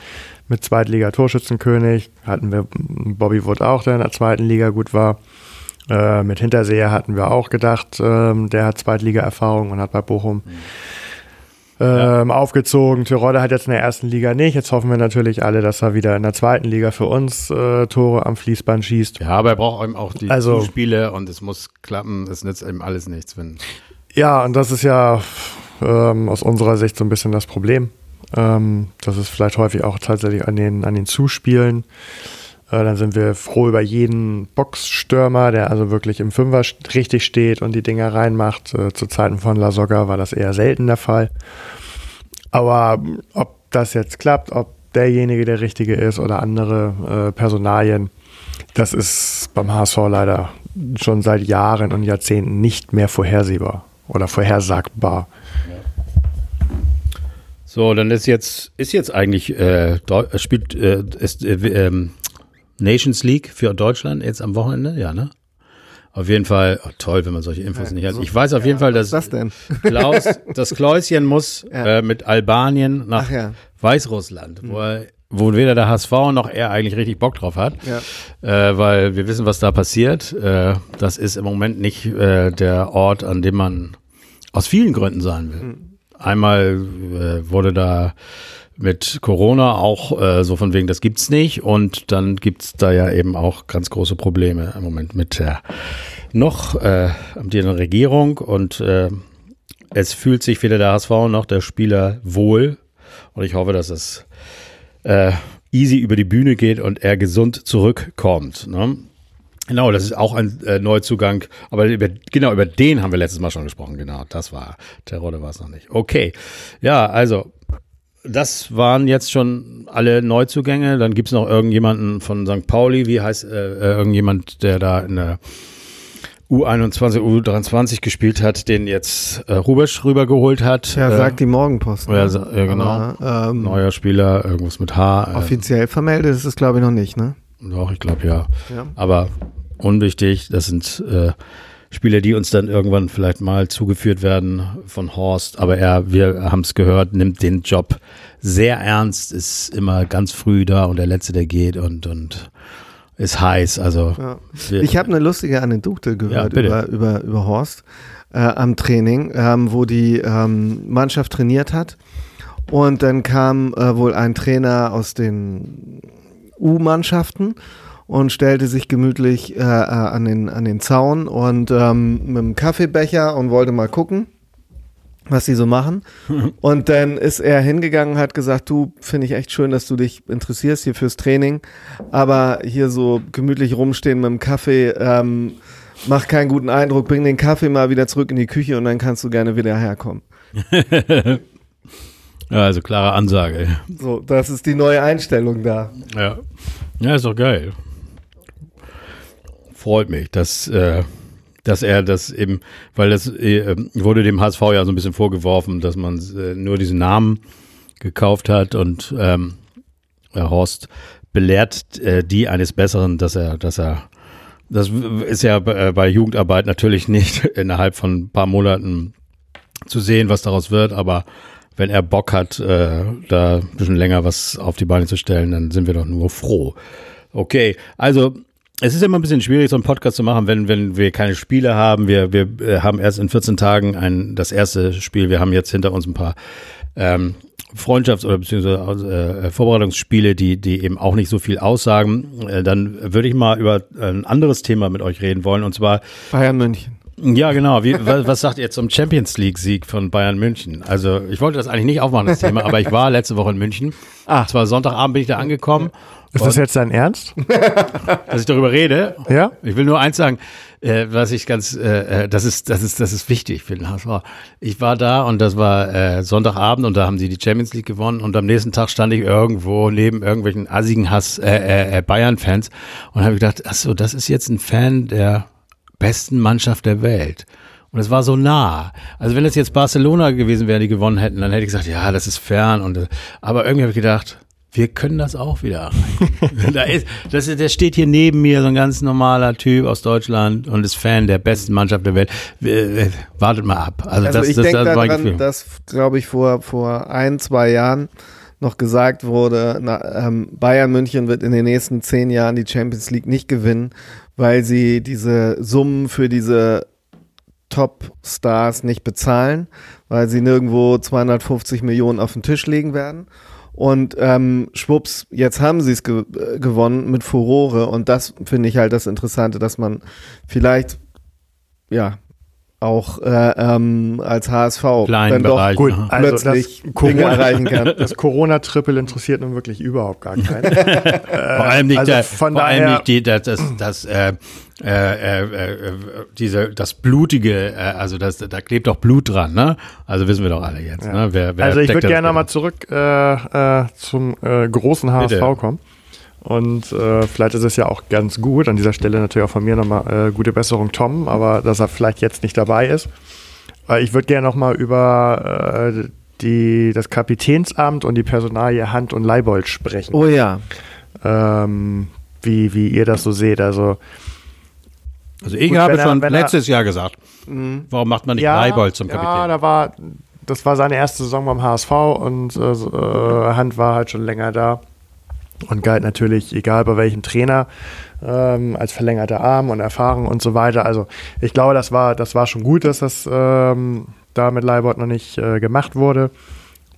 mit Zweitliga-Torschützenkönig. Hatten wir Bobby Wood auch, der in der zweiten Liga gut war. Äh, mit Hinterseher hatten wir auch gedacht, ähm, der hat Zweitliga-Erfahrung und hat bei Bochum mhm. ähm, ja. aufgezogen. Tirode hat jetzt in der ersten Liga nicht. Jetzt hoffen wir natürlich alle, dass er wieder in der zweiten Liga für uns äh, Tore am Fließband schießt. Ja, aber er braucht eben auch die also, Spiele und es muss klappen. Es nützt eben alles nichts, wenn. Ja, und das ist ja ähm, aus unserer Sicht so ein bisschen das Problem. Ähm, das ist vielleicht häufig auch tatsächlich an den, an den Zuspielen. Äh, dann sind wir froh über jeden Boxstürmer, der also wirklich im Fünfer richtig steht und die Dinger reinmacht. Äh, zu Zeiten von La Soga war das eher selten der Fall. Aber ob das jetzt klappt, ob derjenige der Richtige ist oder andere äh, Personalien, das ist beim HSV leider schon seit Jahren und Jahrzehnten nicht mehr vorhersehbar oder vorhersagbar. So, dann ist jetzt, ist jetzt eigentlich, äh, spielt äh, ist, äh, ähm, Nations League für Deutschland jetzt am Wochenende, ja, ne? Auf jeden Fall, oh, toll, wenn man solche Infos ja, nicht hat. ich weiß auf ja, jeden Fall, dass das? Klaus, das Kläuschen muss ja. äh, mit Albanien nach Weißrussland, wo, er, wo weder der HSV noch er eigentlich richtig Bock drauf hat, äh, weil wir wissen, was da passiert. Äh, das ist im Moment nicht äh, der Ort, an dem man aus vielen Gründen sein will. Mhm. Einmal äh, wurde da mit Corona auch äh, so von wegen, das gibt's nicht. Und dann gibt's da ja eben auch ganz große Probleme im Moment mit der noch äh, amtierenden Regierung. Und äh, es fühlt sich weder der HSV noch der Spieler wohl. Und ich hoffe, dass es äh, easy über die Bühne geht und er gesund zurückkommt. Ne? Genau, das ist auch ein äh, Neuzugang. Aber über, genau, über den haben wir letztes Mal schon gesprochen. Genau, das war, Terodde war es noch nicht. Okay. Ja, also, das waren jetzt schon alle Neuzugänge. Dann gibt's noch irgendjemanden von St. Pauli. Wie heißt äh, äh irgendjemand, der da in der U21, U23 gespielt hat, den jetzt äh, Rubesch rübergeholt hat. Ja, äh, sagt die Morgenpost. Ne? Ja, ja, genau. Aber, ähm, Neuer Spieler, irgendwas mit H. Äh, offiziell vermeldet ist es, glaube ich, noch nicht, ne? Doch, ich glaube ja. ja. Aber unwichtig. Das sind äh, Spiele, die uns dann irgendwann vielleicht mal zugeführt werden von Horst. Aber er, wir haben es gehört, nimmt den Job sehr ernst, ist immer ganz früh da und der Letzte, der geht und, und ist heiß. Also Ja. Ich habe eine lustige Anekdote gehört bitte. über, über, über Horst äh, am Training, ähm, wo die ähm, Mannschaft trainiert hat. Und dann kam äh, wohl ein Trainer aus den U-Mannschaften und stellte sich gemütlich äh, äh, an, den, an den Zaun und ähm, mit einem Kaffeebecher und wollte mal gucken, was sie so machen. Und dann ist er hingegangen und hat gesagt, du, finde ich echt schön, dass du dich interessierst hier fürs Training, aber hier so gemütlich rumstehen mit dem Kaffee, ähm, macht keinen guten Eindruck, bring den Kaffee mal wieder zurück in die Küche und dann kannst du gerne wieder herkommen. ja, also klare Ansage. So, das ist die neue Einstellung da. Ja. Ja, ist doch geil. Freut mich, dass, äh, dass er das eben, weil das äh, wurde dem HSV ja so ein bisschen vorgeworfen, dass man äh, nur diesen Namen gekauft hat und ähm, Herr Horst belehrt äh, die eines Besseren, dass er, dass er, das ist ja bei, äh, bei Jugendarbeit natürlich nicht innerhalb von ein paar Monaten zu sehen, was daraus wird, aber wenn er Bock hat, äh, da ein bisschen länger was auf die Beine zu stellen, dann sind wir doch nur froh. Okay, also es ist immer ein bisschen schwierig, so einen Podcast zu machen, wenn, wenn wir keine Spiele haben. Wir, wir äh, haben erst in 14 Tagen ein, das erste Spiel. Wir haben jetzt hinter uns ein paar ähm, Freundschafts- oder beziehungsweise äh, Vorbereitungsspiele, die, die eben auch nicht so viel aussagen. Äh, dann würde ich mal über ein anderes Thema mit euch reden wollen, und zwar Bayern München. ja, genau. Wie, was, was sagt ihr zum Champions League-Sieg von Bayern München? Also, ich wollte das eigentlich nicht aufmachen, das Thema, aber ich war letzte Woche in München. Ah. Zwar Sonntagabend bin ich da angekommen, Ist das jetzt dein Ernst? dass ich darüber rede. Ja? Ich will nur eins sagen, äh, was ich ganz, äh, äh, das ist, das ist, das ist wichtig für den HSV. Ich war da und das war äh, Sonntagabend und da haben sie die Champions League gewonnen und am nächsten Tag stand ich irgendwo neben irgendwelchen assigen Hass äh, äh, äh, Bayern-Fans und habe gedacht, ach so, das ist jetzt ein Fan der besten Mannschaft der Welt. Und es war so nah. Also wenn es jetzt Barcelona gewesen wäre, die gewonnen hätten, dann hätte ich gesagt, ja, das ist fern. Und äh, aber irgendwie habe ich gedacht, wir können das auch wieder erreichen. da ist, das ist, der steht hier neben mir, so ein ganz normaler Typ aus Deutschland und ist Fan der besten Mannschaft der Welt. Wir- Wartet mal ab. Also, Also das, ich das, denke das, daran, dass, glaube ich, vor, vor ein, zwei Jahren noch gesagt wurde, na, ähm, Bayern München wird in den nächsten zehn Jahren die Champions League nicht gewinnen, weil sie diese Summen für diese Top-Stars nicht bezahlen, weil sie nirgendwo 250 Millionen auf den Tisch legen werden. Und ähm, schwupps, jetzt haben sie es ge gewonnen mit Furore. Und das finde ich halt das Interessante, dass man vielleicht, ja, auch äh, ähm, als HSV Kleinen dann doch Bereich. Gut, Aha. also plötzlich das Dinge Corona, erreichen kann. das Corona-Triple interessiert nun wirklich überhaupt gar keinen. vor allem nicht, also der, von vor allem nicht die, das, das, das äh, äh, äh, äh, diese, das blutige, äh, also das, da klebt doch Blut dran, ne? Also wissen wir doch alle jetzt, ne? Wer, wer also ich würde gerne nochmal zurück äh, äh, zum äh, großen HSV Bitte. kommen. Und äh, vielleicht ist es ja auch ganz gut, an dieser Stelle natürlich auch von mir nochmal äh, gute Besserung Tom, aber dass er vielleicht jetzt nicht dabei ist. Äh, ich würde gerne nochmal über äh, die, das Kapitänsamt und die Personalie Hand und Leibold sprechen. Oh ja. Ähm, wie, wie ihr das so seht. Also Also ich Gut, habe er- schon er- letztes Jahr gesagt, warum macht man nicht Leibold zum Ja, Kapitän? da war, das war seine erste Saison beim HSV und äh, äh, Hand war halt schon länger da und galt natürlich, egal bei welchem Trainer, ähm, als verlängerter Arm und Erfahrung und so weiter. Also ich glaube, das war, das war schon gut, dass das ähm, da mit Leibold noch nicht äh, gemacht wurde.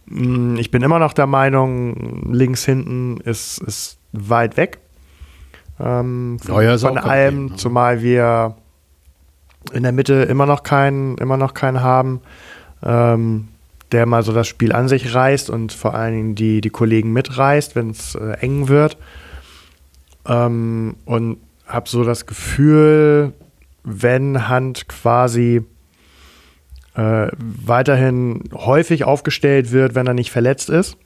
Mm, Ich bin immer noch der Meinung, links hinten ist, ist weit weg. Ähm, von ist von allem, ne? zumal wir in der Mitte immer noch keinen, immer noch keinen haben, ähm, der mal so das Spiel an sich reißt und vor allen Dingen die, die Kollegen mitreißt, wenn es äh, eng wird. Ähm, und habe so das Gefühl, wenn Hand quasi äh, weiterhin häufig aufgestellt wird, wenn er nicht verletzt ist,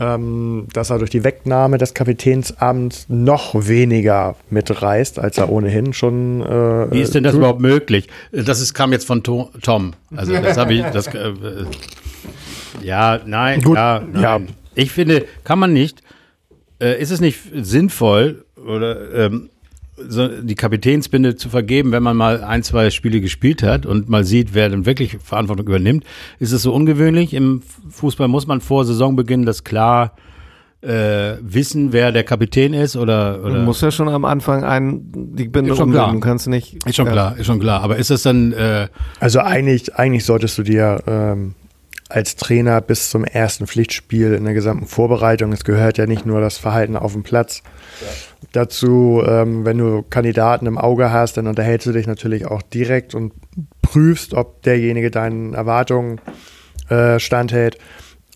ähm, dass er durch die Wegnahme des Kapitänsamts noch weniger mitreißt, als er ohnehin schon. Äh, Wie ist denn das tut. überhaupt möglich? Das ist, kam jetzt von To- Tom. Also das habe ich, das, äh, äh, ja, nein, Gut, ja, nein. ja. Ich finde, kann man nicht, äh, ist es nicht sinnvoll oder ähm, so die Kapitänsbinde zu vergeben, wenn man mal ein, zwei Spiele gespielt hat und mal sieht, wer dann wirklich Verantwortung übernimmt. Ist es so ungewöhnlich? Im Fußball muss man vor Saisonbeginn das klar äh, wissen, wer der Kapitän ist oder, oder Du musst ja schon am Anfang einen, die Binde Ist schon umlegen. klar. Du kannst nicht. ist schon ja. klar, ist schon klar. Aber ist das dann äh, Also eigentlich, eigentlich solltest du dir ähm, als Trainer bis zum ersten Pflichtspiel in der gesamten Vorbereitung, es gehört ja nicht nur das Verhalten auf dem Platz, dazu, ähm, wenn du Kandidaten im Auge hast, dann unterhältst du dich natürlich auch direkt und prüfst, ob derjenige deinen Erwartungen äh, standhält.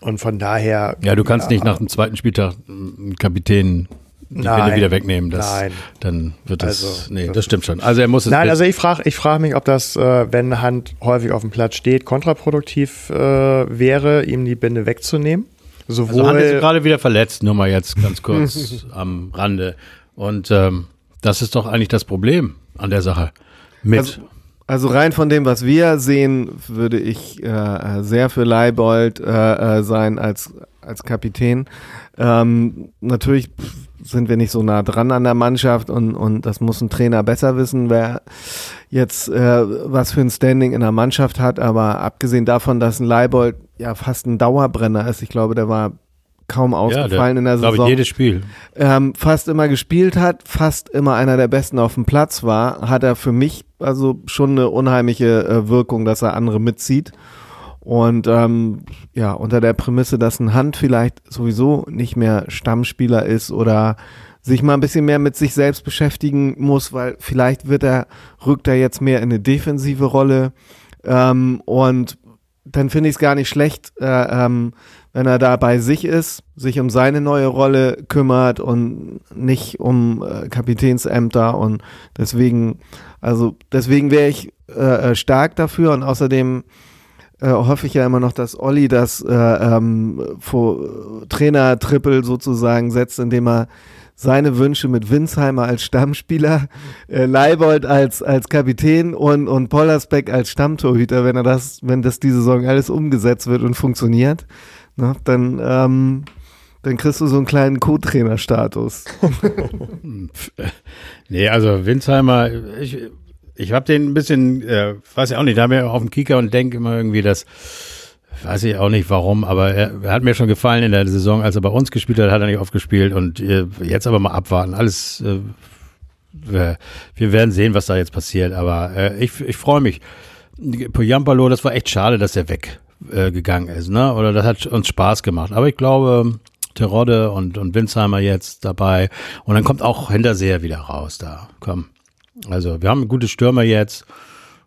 Und von daher. ja, du kannst nicht nach dem zweiten Spieltag einen Kapitän die Nein, Binde wieder wegnehmen. Das, nein. Dann wird das. Also, nee, das- stimmt schon. Also er muss es. Nein, also ich frage ich frag mich, ob das, äh, wenn Hand häufig auf dem Platz steht, kontraproduktiv äh, wäre, ihm die Binde wegzunehmen. Sowohl, Also Hand ist gerade wieder verletzt, nur mal jetzt ganz kurz am Rande. Und ähm, das ist doch eigentlich das Problem an der Sache. Mit. Also, also rein von dem, was wir sehen, würde ich äh, sehr für Leibold äh, äh, sein als, als Kapitän. Ähm, natürlich sind wir nicht so nah dran an der Mannschaft und, und das muss ein Trainer besser wissen, wer jetzt äh, was für ein Standing in der Mannschaft hat. Aber abgesehen davon, dass ein Leibold ja fast ein Dauerbrenner ist, ich glaube, der war kaum ausgefallen in der glaube Saison ich, jedes Spiel. ähm, fast immer gespielt hat, fast immer einer der Besten auf dem Platz war, hat er für mich also schon eine unheimliche äh, Wirkung, dass er andere mitzieht. Und ähm, ja, unter der Prämisse, dass ein Hand vielleicht sowieso nicht mehr Stammspieler ist oder sich mal ein bisschen mehr mit sich selbst beschäftigen muss, weil vielleicht wird er, rückt er jetzt mehr in eine defensive Rolle. Ähm, und dann finde ich es gar nicht schlecht, äh, ähm, wenn er da bei sich ist, sich um seine neue Rolle kümmert und nicht um äh, Kapitänsämter und deswegen, also deswegen wäre ich äh, äh, stark dafür und außerdem äh, hoffe ich ja immer noch, dass Olli das äh, ähm, vor Trainer-Triple sozusagen setzt, indem er seine Wünsche mit Winsheimer als Stammspieler, äh, Leibold als, als Kapitän und, und Pollersbeck als Stammtorhüter, wenn er das, wenn das diese Saison alles umgesetzt wird und funktioniert, ne, dann, ähm, dann kriegst du so einen kleinen Co-Trainer-Status. Nee, also Winsheimer, ich, ich habe den ein bisschen, äh, weiß ich auch nicht, da haben wir auf dem Kicker und denke immer irgendwie, dass, weiß ich auch nicht warum, aber er, hat mir schon gefallen in der Saison, als er bei uns gespielt hat, hat er nicht oft gespielt und äh, jetzt aber mal abwarten. Alles, äh, wir, wir werden sehen, was da jetzt passiert, aber äh, ich, ich freue mich. Poyampalo, das war echt schade, dass er weg äh, ist, ne? Oder das hat uns Spaß gemacht. Aber ich glaube, Terodde und, und Winsheimer jetzt dabei. Und dann kommt auch Hinterseher wieder raus da. Komm. Also, wir haben gute Stürmer jetzt.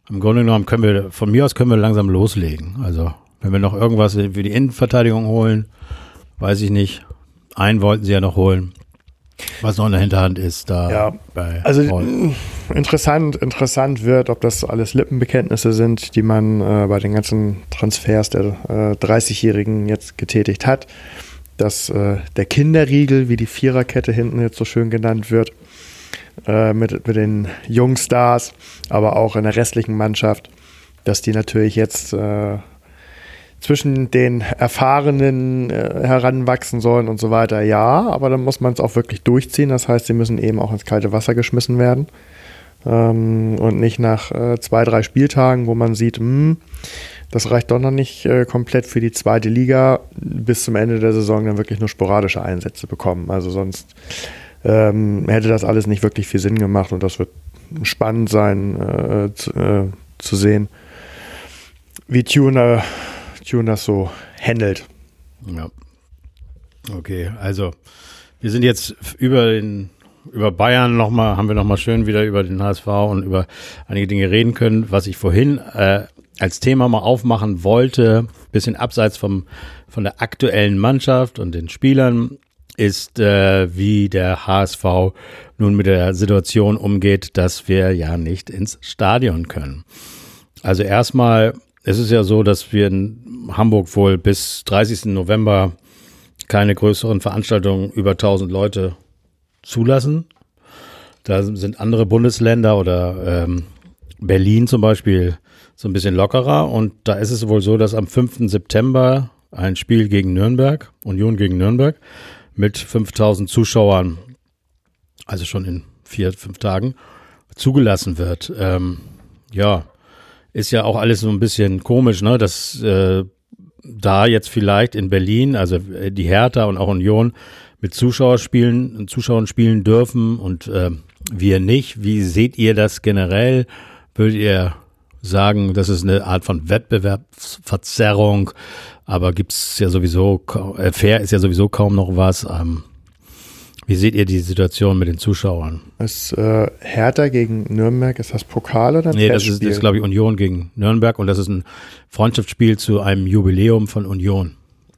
Im Grunde genommen können wir, von mir aus können wir langsam loslegen. Also, wenn wir noch irgendwas für die Innenverteidigung holen, weiß ich nicht. Einen wollten sie ja noch holen. Was noch in der Hinterhand ist, da Ja, Also Paul. interessant, interessant wird, ob das alles Lippenbekenntnisse sind, die man äh, bei den ganzen Transfers der äh, 30-Jährigen jetzt getätigt hat. Dass äh, der Kinderriegel, wie die Viererkette hinten jetzt so schön genannt wird, äh, mit, mit den Jungstars, aber auch in der restlichen Mannschaft, dass die natürlich jetzt äh, zwischen den Erfahrenen äh, heranwachsen sollen und so weiter, ja, aber dann muss man es auch wirklich durchziehen. Das heißt, sie müssen eben auch ins kalte Wasser geschmissen werden. Ähm, und nicht nach äh, zwei, drei Spieltagen, wo man sieht, hm, das reicht doch noch nicht äh, komplett für die zweite Liga, bis zum Ende der Saison dann wirklich nur sporadische Einsätze bekommen. Also sonst ähm, hätte das alles nicht wirklich viel Sinn gemacht und das wird spannend sein äh, zu, äh, zu sehen, wie Tune, Tune das so handelt. Ja. Okay, also wir sind jetzt über den über Bayern nochmal, haben wir nochmal schön wieder über den HSV und über einige Dinge reden können, was ich vorhin äh, als Thema mal aufmachen wollte, bisschen abseits vom, von der aktuellen Mannschaft und den Spielern, ist, äh, wie der HSV nun mit der Situation umgeht, dass wir ja nicht ins Stadion können. Also erstmal, es ist ja so, dass wir in Hamburg wohl bis 30. November keine größeren Veranstaltungen über 1000 Leute zulassen. Da sind andere Bundesländer oder ähm, Berlin zum Beispiel so ein bisschen lockerer. Und da ist es wohl so, dass am 5. September ein Spiel gegen Nürnberg, Union gegen Nürnberg, mit 5000 Zuschauern, also schon in vier, fünf Tagen zugelassen wird. Ähm, ja, ist ja auch alles so ein bisschen komisch, ne? Dass äh, da jetzt vielleicht in Berlin, also äh, die Hertha und auch Union mit Zuschauer spielen, Zuschauern spielen dürfen und äh, wir nicht. Wie seht ihr das generell? Würdet ihr sagen, das ist eine Art von Wettbewerbsverzerrung, aber gibt's ja sowieso, äh, fair ist ja sowieso kaum noch was. Ähm, wie seht ihr die Situation mit den Zuschauern? Ist äh, Hertha gegen Nürnberg, ist das Pokal oder Nee, das ist, das ist glaube ich, Union gegen Nürnberg und das ist ein Freundschaftsspiel zu einem Jubiläum von Union.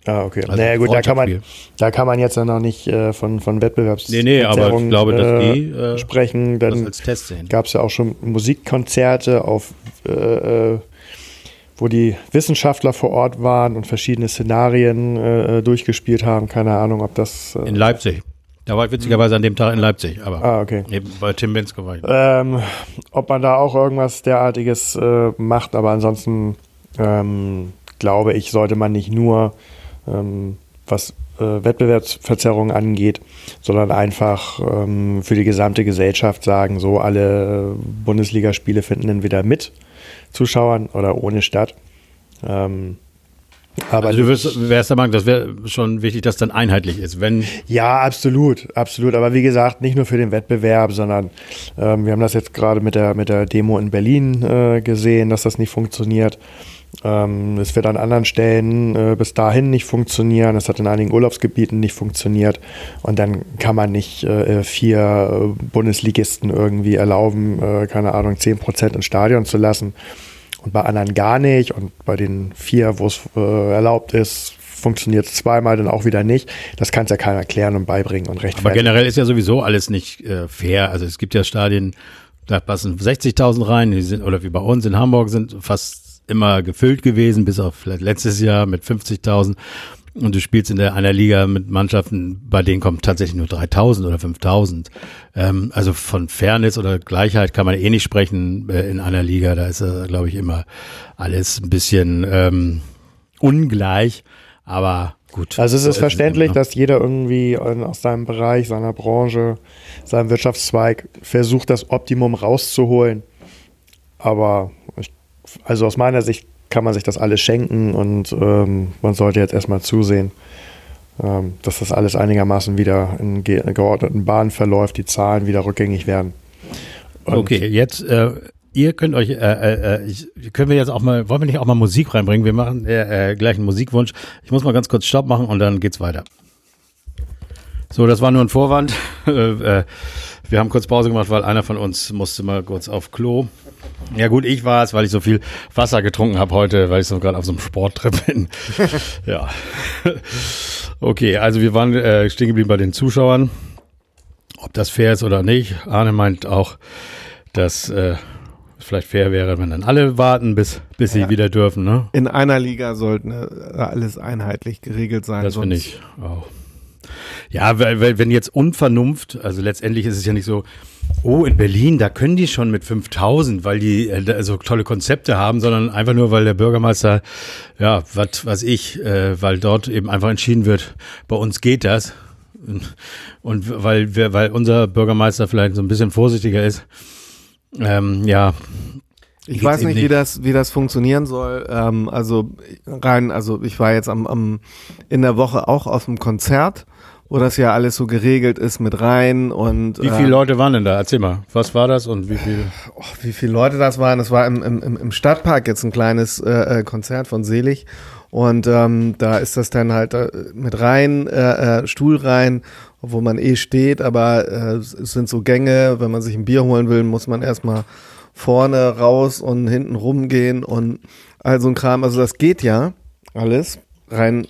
Ah, okay. Also naja, gut, da kann, man, da kann man jetzt ja noch nicht äh, von, von Wettbewerbs nee, nee, aber ich glaube, dass äh, die äh, sprechen. Dann gab es ja auch schon Musikkonzerte auf äh, äh, wo die Wissenschaftler vor Ort waren und verschiedene Szenarien äh, durchgespielt haben. Keine Ahnung, ob das. In Leipzig. Da war ich witzigerweise an dem Tag in Leipzig, aber ah, okay. eben bei Tim Bensko war ich. Ähm, ob man da auch irgendwas derartiges macht, aber ansonsten ähm, glaube ich, sollte man nicht nur ähm, was äh, Wettbewerbsverzerrungen angeht, sondern einfach ähm, für die gesamte Gesellschaft sagen, so alle Bundesligaspiele finden dann wieder mit Zuschauern oder ohne statt. Ähm, aber also du wirst, wärst der Meinung, das wäre schon wichtig, dass dann einheitlich ist, wenn. Ja, absolut, absolut. Aber wie gesagt, nicht nur für den Wettbewerb, sondern ähm, wir haben das jetzt gerade mit der, mit der Demo in Berlin äh, gesehen, dass das nicht funktioniert. Ähm, es wird an anderen Stellen äh, bis dahin nicht funktionieren. Es hat in einigen Urlaubsgebieten nicht funktioniert. Und dann kann man nicht äh, vier äh, Bundesligisten irgendwie erlauben, äh, keine Ahnung, 10 Prozent ins Stadion zu lassen und bei anderen gar nicht. Und bei den vier, wo es äh, erlaubt ist, funktioniert es zweimal, dann auch wieder nicht. Das kann es ja keiner erklären und beibringen und rechtfertigen. Aber generell ist ja sowieso alles nicht äh, fair. Also es gibt ja Stadien, da passen 60.000 rein, die sind, oder wie bei uns in Hamburg sind fast immer gefüllt gewesen, bis auf letztes Jahr mit 50.000 und du spielst in der einer Liga mit Mannschaften, bei denen kommen tatsächlich nur 3000 oder 5000. Ähm, also von Fairness oder Gleichheit kann man eh nicht sprechen äh, in einer Liga. Da ist, äh, glaube ich, immer alles ein bisschen ähm, ungleich. Aber gut. Also es ist verständlich, ne? dass jeder irgendwie aus seinem Bereich, seiner Branche, seinem Wirtschaftszweig versucht, das Optimum rauszuholen. Aber ich, also aus meiner Sicht kann man sich das alles schenken und ähm, man sollte jetzt erstmal zusehen, ähm, dass das alles einigermaßen wieder in ge geordneten Bahnen verläuft, die Zahlen wieder rückgängig werden. Und okay, jetzt äh, ihr könnt euch, äh, äh, ich, können wir jetzt auch mal, wollen wir nicht auch mal Musik reinbringen? Wir machen äh, äh, gleich einen Musikwunsch. Ich muss mal ganz kurz Stopp machen und dann geht's weiter. So, das war nur ein Vorwand. Wir haben kurz Pause gemacht, weil einer von uns musste mal kurz auf Klo. Ja gut, ich war es, weil ich so viel Wasser getrunken habe heute, weil ich so gerade auf so einem Sporttrip bin. ja. Okay, also wir waren äh, stehen geblieben bei den Zuschauern. Ob das fair ist oder nicht. Arne meint auch, dass äh, es vielleicht fair wäre, wenn dann alle warten, bis, bis ja. sie wieder dürfen. Ne? In einer Liga sollten äh, alles einheitlich geregelt sein. Das finde ich auch. Ja, weil, weil wenn jetzt Unvernunft, also letztendlich ist es ja nicht so, oh, in Berlin, da können die schon mit 5000, weil die äh, so tolle Konzepte haben, sondern einfach nur, weil der Bürgermeister, ja, was was ich, äh, weil dort eben einfach entschieden wird, bei uns geht das. Und weil wir, weil unser Bürgermeister vielleicht so ein bisschen vorsichtiger ist, ähm, ja. Ich weiß nicht, nicht, wie das, wie das funktionieren soll. Ähm, also rein, also ich war jetzt am, am in der Woche auch auf einem Konzert wo das ja alles so geregelt ist mit rein und. Wie viele äh, Leute waren denn da? Erzähl mal, was war das und wie viele? Oh, wie viele Leute das waren? Das war im, im, im Stadtpark jetzt ein kleines äh, äh, Konzert von Selig. Und ähm, da ist das dann halt äh, mit rein, äh, äh, Stuhl rein, wo man eh steht, aber äh, es sind so Gänge, wenn man sich ein Bier holen will, muss man erstmal vorne raus und hinten rumgehen und all so ein Kram. Also das geht ja alles rein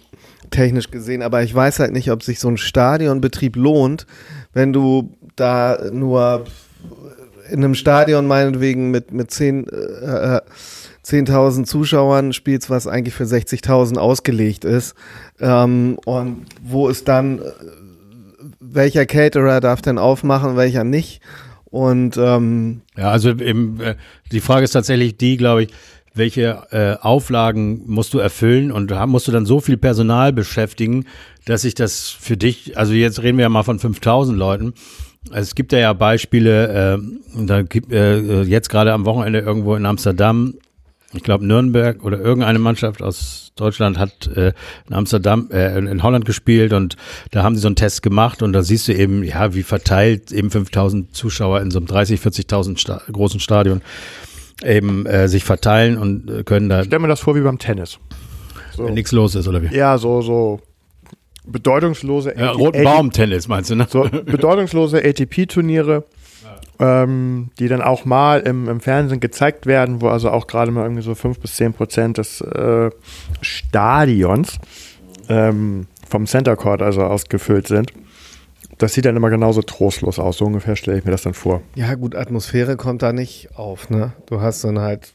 technisch gesehen, aber ich weiß halt nicht, ob sich so ein Stadionbetrieb lohnt, wenn du da nur in einem Stadion meinetwegen mit, mit 10, äh, 10.000 Zuschauern spielst, was eigentlich für 60.000 ausgelegt ist. Ähm, und wo ist dann, äh, welcher Caterer darf denn aufmachen, welcher nicht? Und ähm, ja, also eben, äh, die Frage ist tatsächlich die, glaube ich, welche äh, Auflagen musst du erfüllen und musst du dann so viel Personal beschäftigen, dass sich das für dich, also jetzt reden wir ja mal von 5000 Leuten, Es gibt ja, ja Beispiele, äh, da gibt äh, jetzt gerade am Wochenende irgendwo in Amsterdam, ich glaube Nürnberg oder irgendeine Mannschaft aus Deutschland hat äh, in Amsterdam, äh, in Holland gespielt und da haben sie so einen Test gemacht und da siehst du eben, ja, wie verteilt eben 5000 Zuschauer in so einem 30, 40.000 Sta großen Stadion eben äh, sich verteilen und äh, können da, Stell mir das vor wie beim Tennis. So. wenn nichts los ist oder wie? Ja, so, so bedeutungslose Ja, roten Baum-Tennis meinst du, ne? so bedeutungslose ATP-Turniere, ähm, die dann auch mal im, im Fernsehen gezeigt werden, wo also auch gerade mal irgendwie so 5 bis 10 Prozent des äh, Stadions ähm, vom Center Court also ausgefüllt sind. Das sieht dann immer genauso trostlos aus. So ungefähr stelle ich mir das dann vor. Ja, gut, Atmosphäre kommt da nicht auf, ne? Du hast dann halt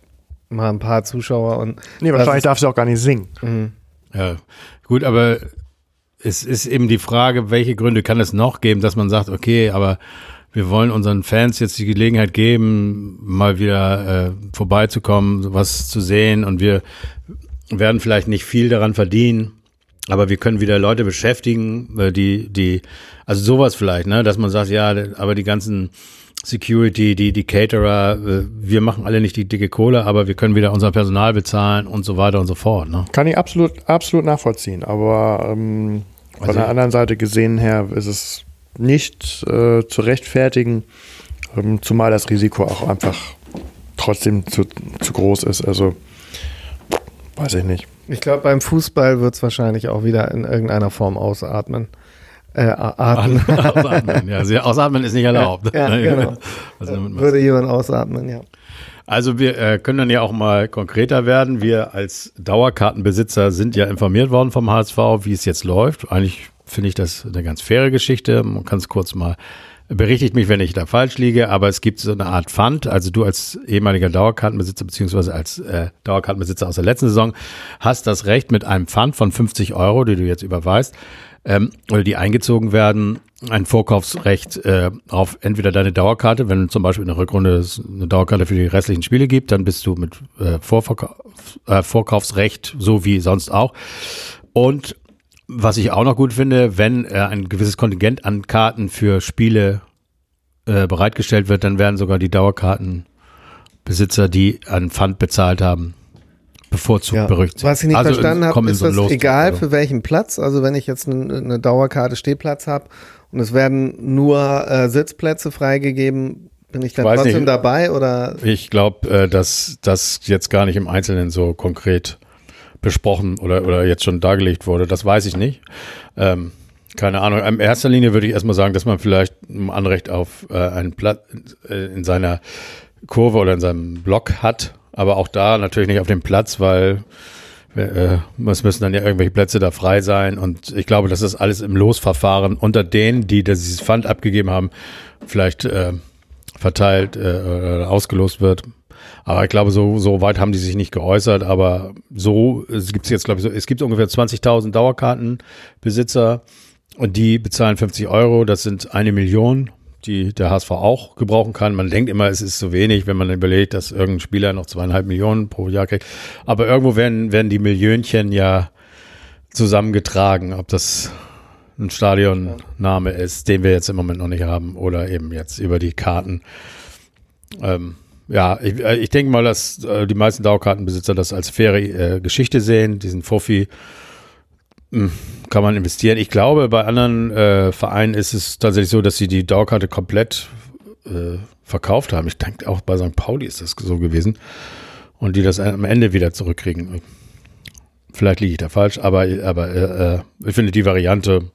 mal ein paar Zuschauer und. Nee, wahrscheinlich darfst du auch gar nicht singen. Mhm. Ja, gut, aber es ist eben die Frage, welche Gründe kann es noch geben, dass man sagt, okay, aber wir wollen unseren Fans jetzt die Gelegenheit geben, mal wieder äh, vorbeizukommen, was zu sehen und wir werden vielleicht nicht viel daran verdienen, aber wir können wieder Leute beschäftigen, äh, die, die, also sowas vielleicht, ne, dass man sagt, ja, aber die ganzen Security, die, die Caterer, äh, wir machen alle nicht die dicke Kohle, aber wir können wieder unser Personal bezahlen und so weiter und so fort, ne? Kann ich absolut, absolut nachvollziehen. Aber ähm, von Also- der anderen Seite gesehen her ist es nicht äh, zu rechtfertigen, ähm, zumal das Risiko auch einfach trotzdem zu, zu groß ist. Also weiß ich nicht. Ich glaube, beim Fußball wird es wahrscheinlich auch wieder in irgendeiner Form ausatmen. Äh, atmen. Ausatmen, ja. Ausatmen ist nicht erlaubt. Ja, genau. Also, Würde jemand ausatmen, ja. also wir äh, können dann ja auch mal konkreter werden. Wir als Dauerkartenbesitzer sind ja informiert worden vom HSV, wie es jetzt läuft. Eigentlich finde ich das eine ganz faire Geschichte. Man kann es kurz mal berichtigt mich, wenn ich da falsch liege, aber es gibt so eine Art Pfand. Also du als ehemaliger Dauerkartenbesitzer beziehungsweise als äh, Dauerkartenbesitzer aus der letzten Saison hast das Recht mit einem Pfand von 50 Euro, die du jetzt überweist, ähm, oder die eingezogen werden, ein Vorkaufsrecht äh, auf entweder deine Dauerkarte, wenn zum Beispiel in der Rückrunde es eine Dauerkarte für die restlichen Spiele gibt, dann bist du mit äh, Vorverkauf, äh, Vorkaufsrecht, so wie sonst auch. Und was ich auch noch gut finde, wenn äh, ein gewisses Kontingent an Karten für Spiele äh, bereitgestellt wird, dann werden sogar die Dauerkartenbesitzer, die an Pfand bezahlt haben, bevorzugt ja. berücksichtigt. Was ich nicht Also, verstanden habe, ist so das egal für welchen Platz? Also wenn ich jetzt eine, eine Dauerkarte Stehplatz habe und es werden nur äh, Sitzplätze freigegeben, bin ich dann weiß trotzdem nicht. dabei oder Ich glaube, äh, dass das jetzt gar nicht im Einzelnen so konkret besprochen oder, oder jetzt schon dargelegt wurde. Das weiß ich nicht. Ähm, keine Ahnung. In erster Linie würde ich erstmal sagen, dass man vielleicht ein Anrecht auf äh, einen Platz äh, in seiner Kurve oder in seinem Block hat. Aber auch da natürlich nicht auf dem Platz, weil äh, es müssen dann ja irgendwelche Plätze da frei sein. Und ich glaube, das alles im Losverfahren unter denen, die dieses Pfand abgegeben haben, vielleicht äh, verteilt äh, ausgelost wird. Aber ich glaube, so, so weit haben die sich nicht geäußert. Aber so es gibt jetzt, glaube ich, so, es gibt ungefähr 20.000 Dauerkartenbesitzer und die bezahlen 50 Euro. Das sind eine Million, die der HSV auch gebrauchen kann. Man denkt immer, es ist zu wenig, wenn man überlegt, dass irgendein Spieler noch zweieinhalb Millionen pro Jahr kriegt. Aber irgendwo werden, werden die Millionchen ja zusammengetragen, ob das ein Stadionname ist, den wir jetzt im Moment noch nicht haben oder eben jetzt über die Karten. Ähm, ja, ich, äh, ich denke mal, dass äh, die meisten Dauerkartenbesitzer das als faire äh, Geschichte sehen. Diesen Fuffi mh, kann man investieren. Ich glaube, bei anderen äh, Vereinen ist es tatsächlich so, dass sie die Dauerkarte komplett äh, verkauft haben. Ich denke auch bei St. Pauli ist das so gewesen. Und die das am Ende wieder zurückkriegen. Vielleicht liege ich da falsch, aber, aber äh, ich finde die Variante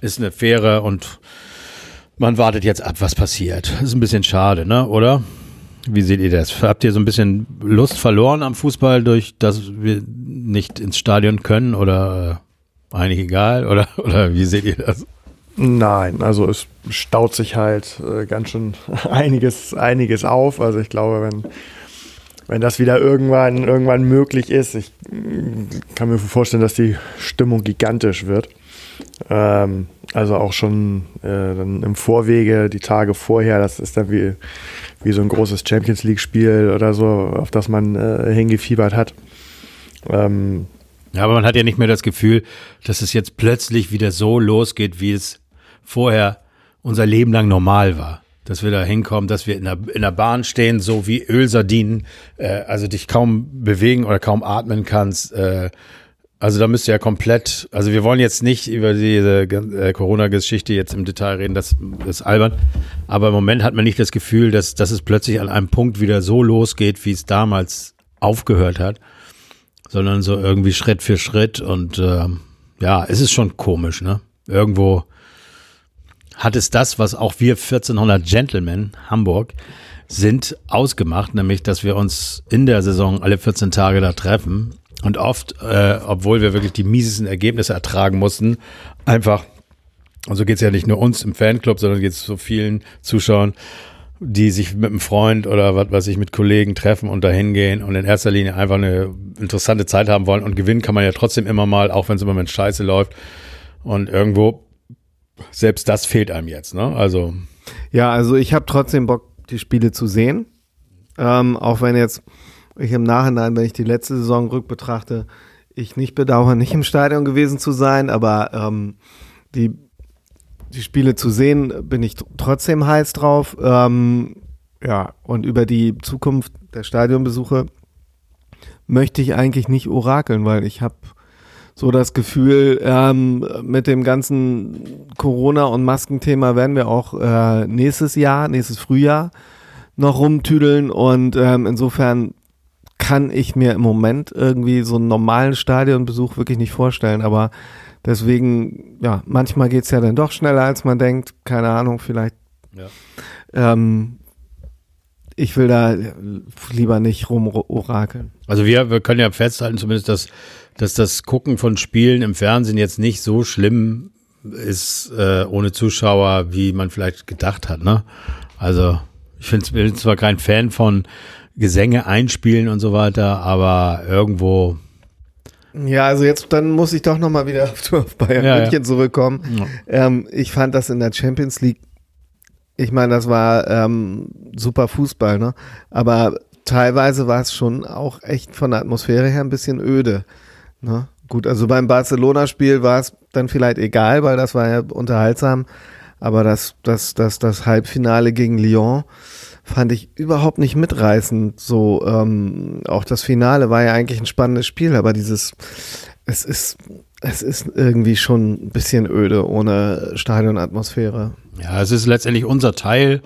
ist eine faire und man wartet jetzt ab, was passiert. Ist ein bisschen schade, ne? Oder? Wie seht ihr das? Habt ihr so ein bisschen Lust verloren am Fußball, durch dass wir nicht ins Stadion können oder äh, eigentlich egal? Oder, oder wie seht ihr das? Nein, also es staut sich halt äh, ganz schön einiges, einiges auf. Also ich glaube, wenn, wenn das wieder irgendwann, irgendwann möglich ist, ich mm, kann mir vorstellen, dass die Stimmung gigantisch wird. Ähm, also auch schon äh, im Vorwege, die Tage vorher, das ist dann wie, wie so ein großes Champions League-Spiel oder so, auf das man äh, hingefiebert hat. Ähm, Ja, aber man hat ja nicht mehr das Gefühl, dass es jetzt plötzlich wieder so losgeht, wie es vorher unser Leben lang normal war. Dass wir da hinkommen, dass wir in der, in der Bahn stehen, so wie Ölsardinen, äh, also dich kaum bewegen oder kaum atmen kannst. Äh, also da müsst ihr ja komplett, also wir wollen jetzt nicht über diese äh, Corona-Geschichte jetzt im Detail reden, das ist albern. Aber im Moment hat man nicht das Gefühl, dass, dass es plötzlich an einem Punkt wieder so losgeht, wie es damals aufgehört hat, sondern so irgendwie Schritt für Schritt. Und äh, ja, es ist schon komisch, ne? Irgendwo hat es das, was auch wir 1400 Gentlemen Hamburg sind, ausgemacht, nämlich, dass wir uns in der Saison alle 14 Tage da treffen und oft, äh, obwohl wir wirklich die miesesten Ergebnisse ertragen mussten, einfach, und so geht es ja nicht nur uns im Fanclub, sondern geht es so vielen Zuschauern, die sich mit einem Freund oder was weiß ich mit Kollegen treffen und dahin gehen und in erster Linie einfach eine interessante Zeit haben wollen. Und gewinnen kann man ja trotzdem immer mal, auch wenn es immer mit Scheiße läuft. Und irgendwo, selbst das fehlt einem jetzt, ne? Also. Ja, also ich habe trotzdem Bock, die Spiele zu sehen. Ähm, auch wenn jetzt ich im Nachhinein, wenn ich die letzte Saison rückbetrachte, ich nicht bedauere, nicht im Stadion gewesen zu sein, aber ähm, die, die Spiele zu sehen, bin ich trotzdem heiß drauf. Ähm, ja, und über die Zukunft der Stadionbesuche möchte ich eigentlich nicht orakeln, weil ich habe so das Gefühl, ähm, mit dem ganzen Corona- und Maskenthema werden wir auch äh, nächstes Jahr, nächstes Frühjahr noch rumtüdeln und ähm, insofern kann ich mir im Moment irgendwie so einen normalen Stadionbesuch wirklich nicht vorstellen. Aber deswegen, ja, manchmal geht es ja dann doch schneller, als man denkt. Keine Ahnung, vielleicht. Ja. Ähm, ich will da lieber nicht rumorakeln. Also wir, wir können ja festhalten zumindest, dass, dass das Gucken von Spielen im Fernsehen jetzt nicht so schlimm ist äh, ohne Zuschauer, wie man vielleicht gedacht hat. Ne? Also ich bin zwar kein Fan von Gesänge einspielen und so weiter, aber irgendwo. Ja, also jetzt dann muss ich doch nochmal wieder auf Bayern ja, München ja. zurückkommen. Ja. Ähm, ich fand das in der Champions League, ich meine, das war ähm, super Fußball, ne? Aber teilweise war es schon auch echt von der Atmosphäre her ein bisschen öde. Ne? Gut, also beim Barcelona-Spiel war es dann vielleicht egal, weil das war ja unterhaltsam. Aber das, das, das, das Halbfinale gegen Lyon, fand ich überhaupt nicht mitreißend. So, ähm, auch das Finale war ja eigentlich ein spannendes Spiel, aber dieses, es ist, es ist irgendwie schon ein bisschen öde ohne Stadionatmosphäre. Ja, es ist letztendlich unser Teil,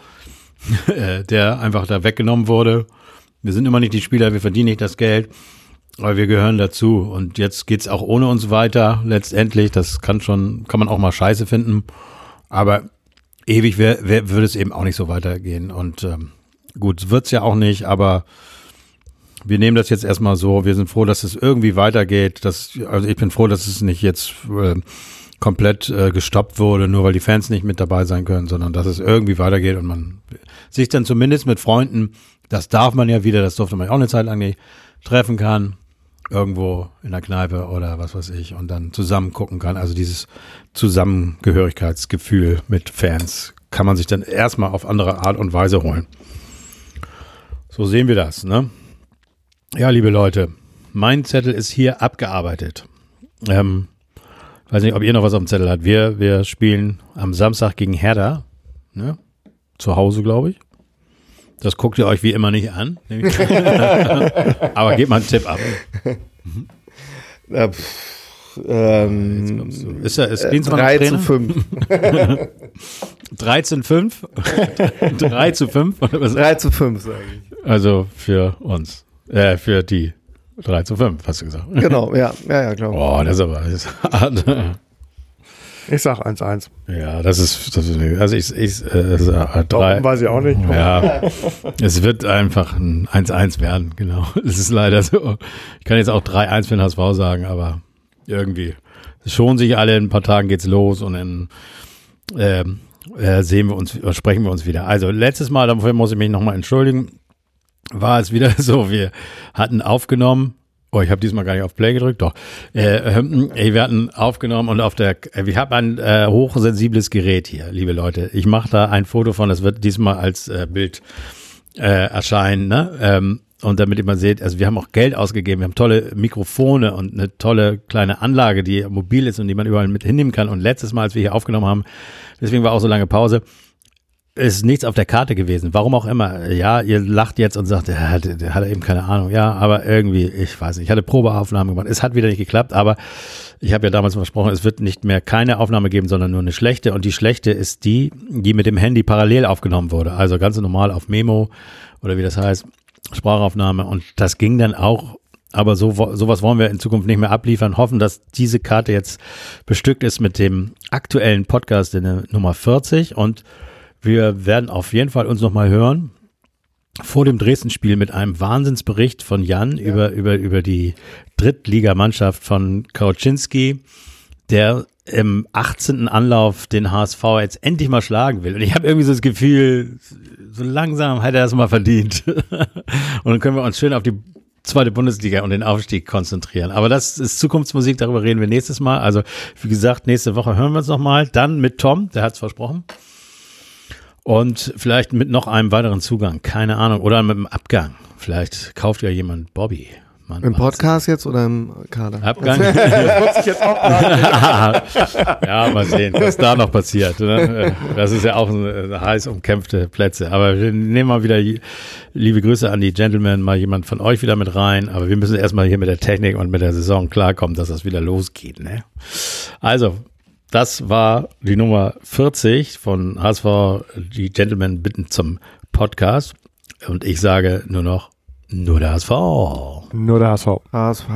der einfach da weggenommen wurde. Wir sind immer nicht die Spieler, wir verdienen nicht das Geld, aber wir gehören dazu. Und jetzt geht's auch ohne uns weiter, letztendlich. Das kann schon, kann man auch mal scheiße finden. Aber ewig wär, wär, würde es eben auch nicht so weitergehen. Und ähm, gut, wird's ja auch nicht, aber wir nehmen das jetzt erstmal so. Wir sind froh, dass es irgendwie weitergeht. Dass, also ich bin froh, dass es nicht jetzt äh, komplett äh, gestoppt wurde, nur weil die Fans nicht mit dabei sein können, sondern dass es irgendwie weitergeht und man sich dann zumindest mit Freunden, das darf man ja wieder, das durfte man ja auch eine Zeit lang nicht, treffen kann irgendwo in der Kneipe oder was weiß ich und dann zusammen gucken kann. Also dieses Zusammengehörigkeitsgefühl mit Fans kann man sich dann erstmal auf andere Art und Weise holen. So sehen wir das, ne? Ja, liebe Leute, mein Zettel ist hier abgearbeitet. Ähm, weiß nicht, ob ihr noch was auf dem Zettel habt. Wir, wir spielen am Samstag gegen Hertha, ne? Zu Hause, glaube ich. Das guckt ihr euch wie immer nicht an. Aber gebt mal einen Tipp ab. Ja, pff, ähm, ist er, ist Klinsmann 3 zu 5. 13 5? 3 zu 5? 3 zu 5, sage ich. Also für uns. Äh, für die. 3 zu 5, hast du gesagt. Genau, ja, ja, ja, klar. Oh, das ist aber das ist hart. Ich sag 1-1. Ja, das ist, das ist also ich, ich äh, drei, weiß ich auch nicht. Ja, es wird einfach ein 1-1 werden, genau. Es ist leider so. Ich kann jetzt auch 3-1 für den HSV sagen, aber irgendwie schon sich alle, in ein paar Tagen geht's los und dann äh, äh, sehen wir uns, sprechen wir uns wieder. Also letztes Mal, dafür muss ich mich nochmal entschuldigen, war es wieder so, wir hatten aufgenommen Oh, ich habe diesmal gar nicht auf Play gedrückt, doch. Äh, äh, wir hatten aufgenommen und auf der, äh, ich habe ein äh, hochsensibles Gerät hier, liebe Leute. Ich mache da ein Foto von, das wird diesmal als äh, Bild äh, erscheinen. Ne? Ähm, Und damit ihr mal seht, also wir haben auch Geld ausgegeben, wir haben tolle Mikrofone und eine tolle kleine Anlage, die mobil ist und die man überall mit hinnehmen kann. Und letztes Mal, als wir hier aufgenommen haben, deswegen war auch so lange Pause, ist nichts auf der Karte gewesen. Warum auch immer. Ja, ihr lacht jetzt und sagt, der hat, der hat eben keine Ahnung. Ja, aber irgendwie, ich weiß nicht. Ich hatte Probeaufnahmen gemacht. Es hat wieder nicht geklappt, aber ich habe ja damals versprochen, es wird nicht mehr keine Aufnahme geben, sondern nur eine schlechte. Und die schlechte ist die, die mit dem Handy parallel aufgenommen wurde. Also ganz normal auf Memo oder wie das heißt, Sprachaufnahme. Und das ging dann auch aber so, sowas wollen wir in Zukunft nicht mehr abliefern. Hoffen, dass diese Karte jetzt bestückt ist mit dem aktuellen Podcast in der Nummer 40 und wir werden auf jeden Fall uns nochmal hören vor dem Dresden-Spiel mit einem Wahnsinnsbericht von Jan ja. über, über, über die Drittligamannschaft von Kauczynski, der im 18. Anlauf den HSV jetzt endlich mal schlagen will. Und ich habe irgendwie so das Gefühl, so langsam hat er das mal verdient. und dann können wir uns schön auf die zweite Bundesliga und den Aufstieg konzentrieren. Aber das ist Zukunftsmusik, darüber reden wir nächstes Mal. Also, wie gesagt, nächste Woche hören wir uns nochmal. Dann mit Tom, der hat es versprochen. Und vielleicht mit noch einem weiteren Zugang, keine Ahnung, oder mit einem Abgang. Vielleicht kauft ja jemand Bobby. Man Im Podcast jetzt oder im Kader? Abgang. Das ich jetzt auch ja, mal sehen, was da noch passiert. Ne? Das ist ja auch ein, heiß umkämpfte Plätze. Aber wir nehmen mal wieder liebe Grüße an die Gentlemen, mal jemand von euch wieder mit rein. Aber wir müssen erstmal hier mit der Technik und mit der Saison klarkommen, dass das wieder losgeht. Ne? Also, das war die Nummer 40 von HSV, die Gentlemen bitten zum Podcast. Und ich sage nur noch, nur der HSV. Nur der HSV. HSV.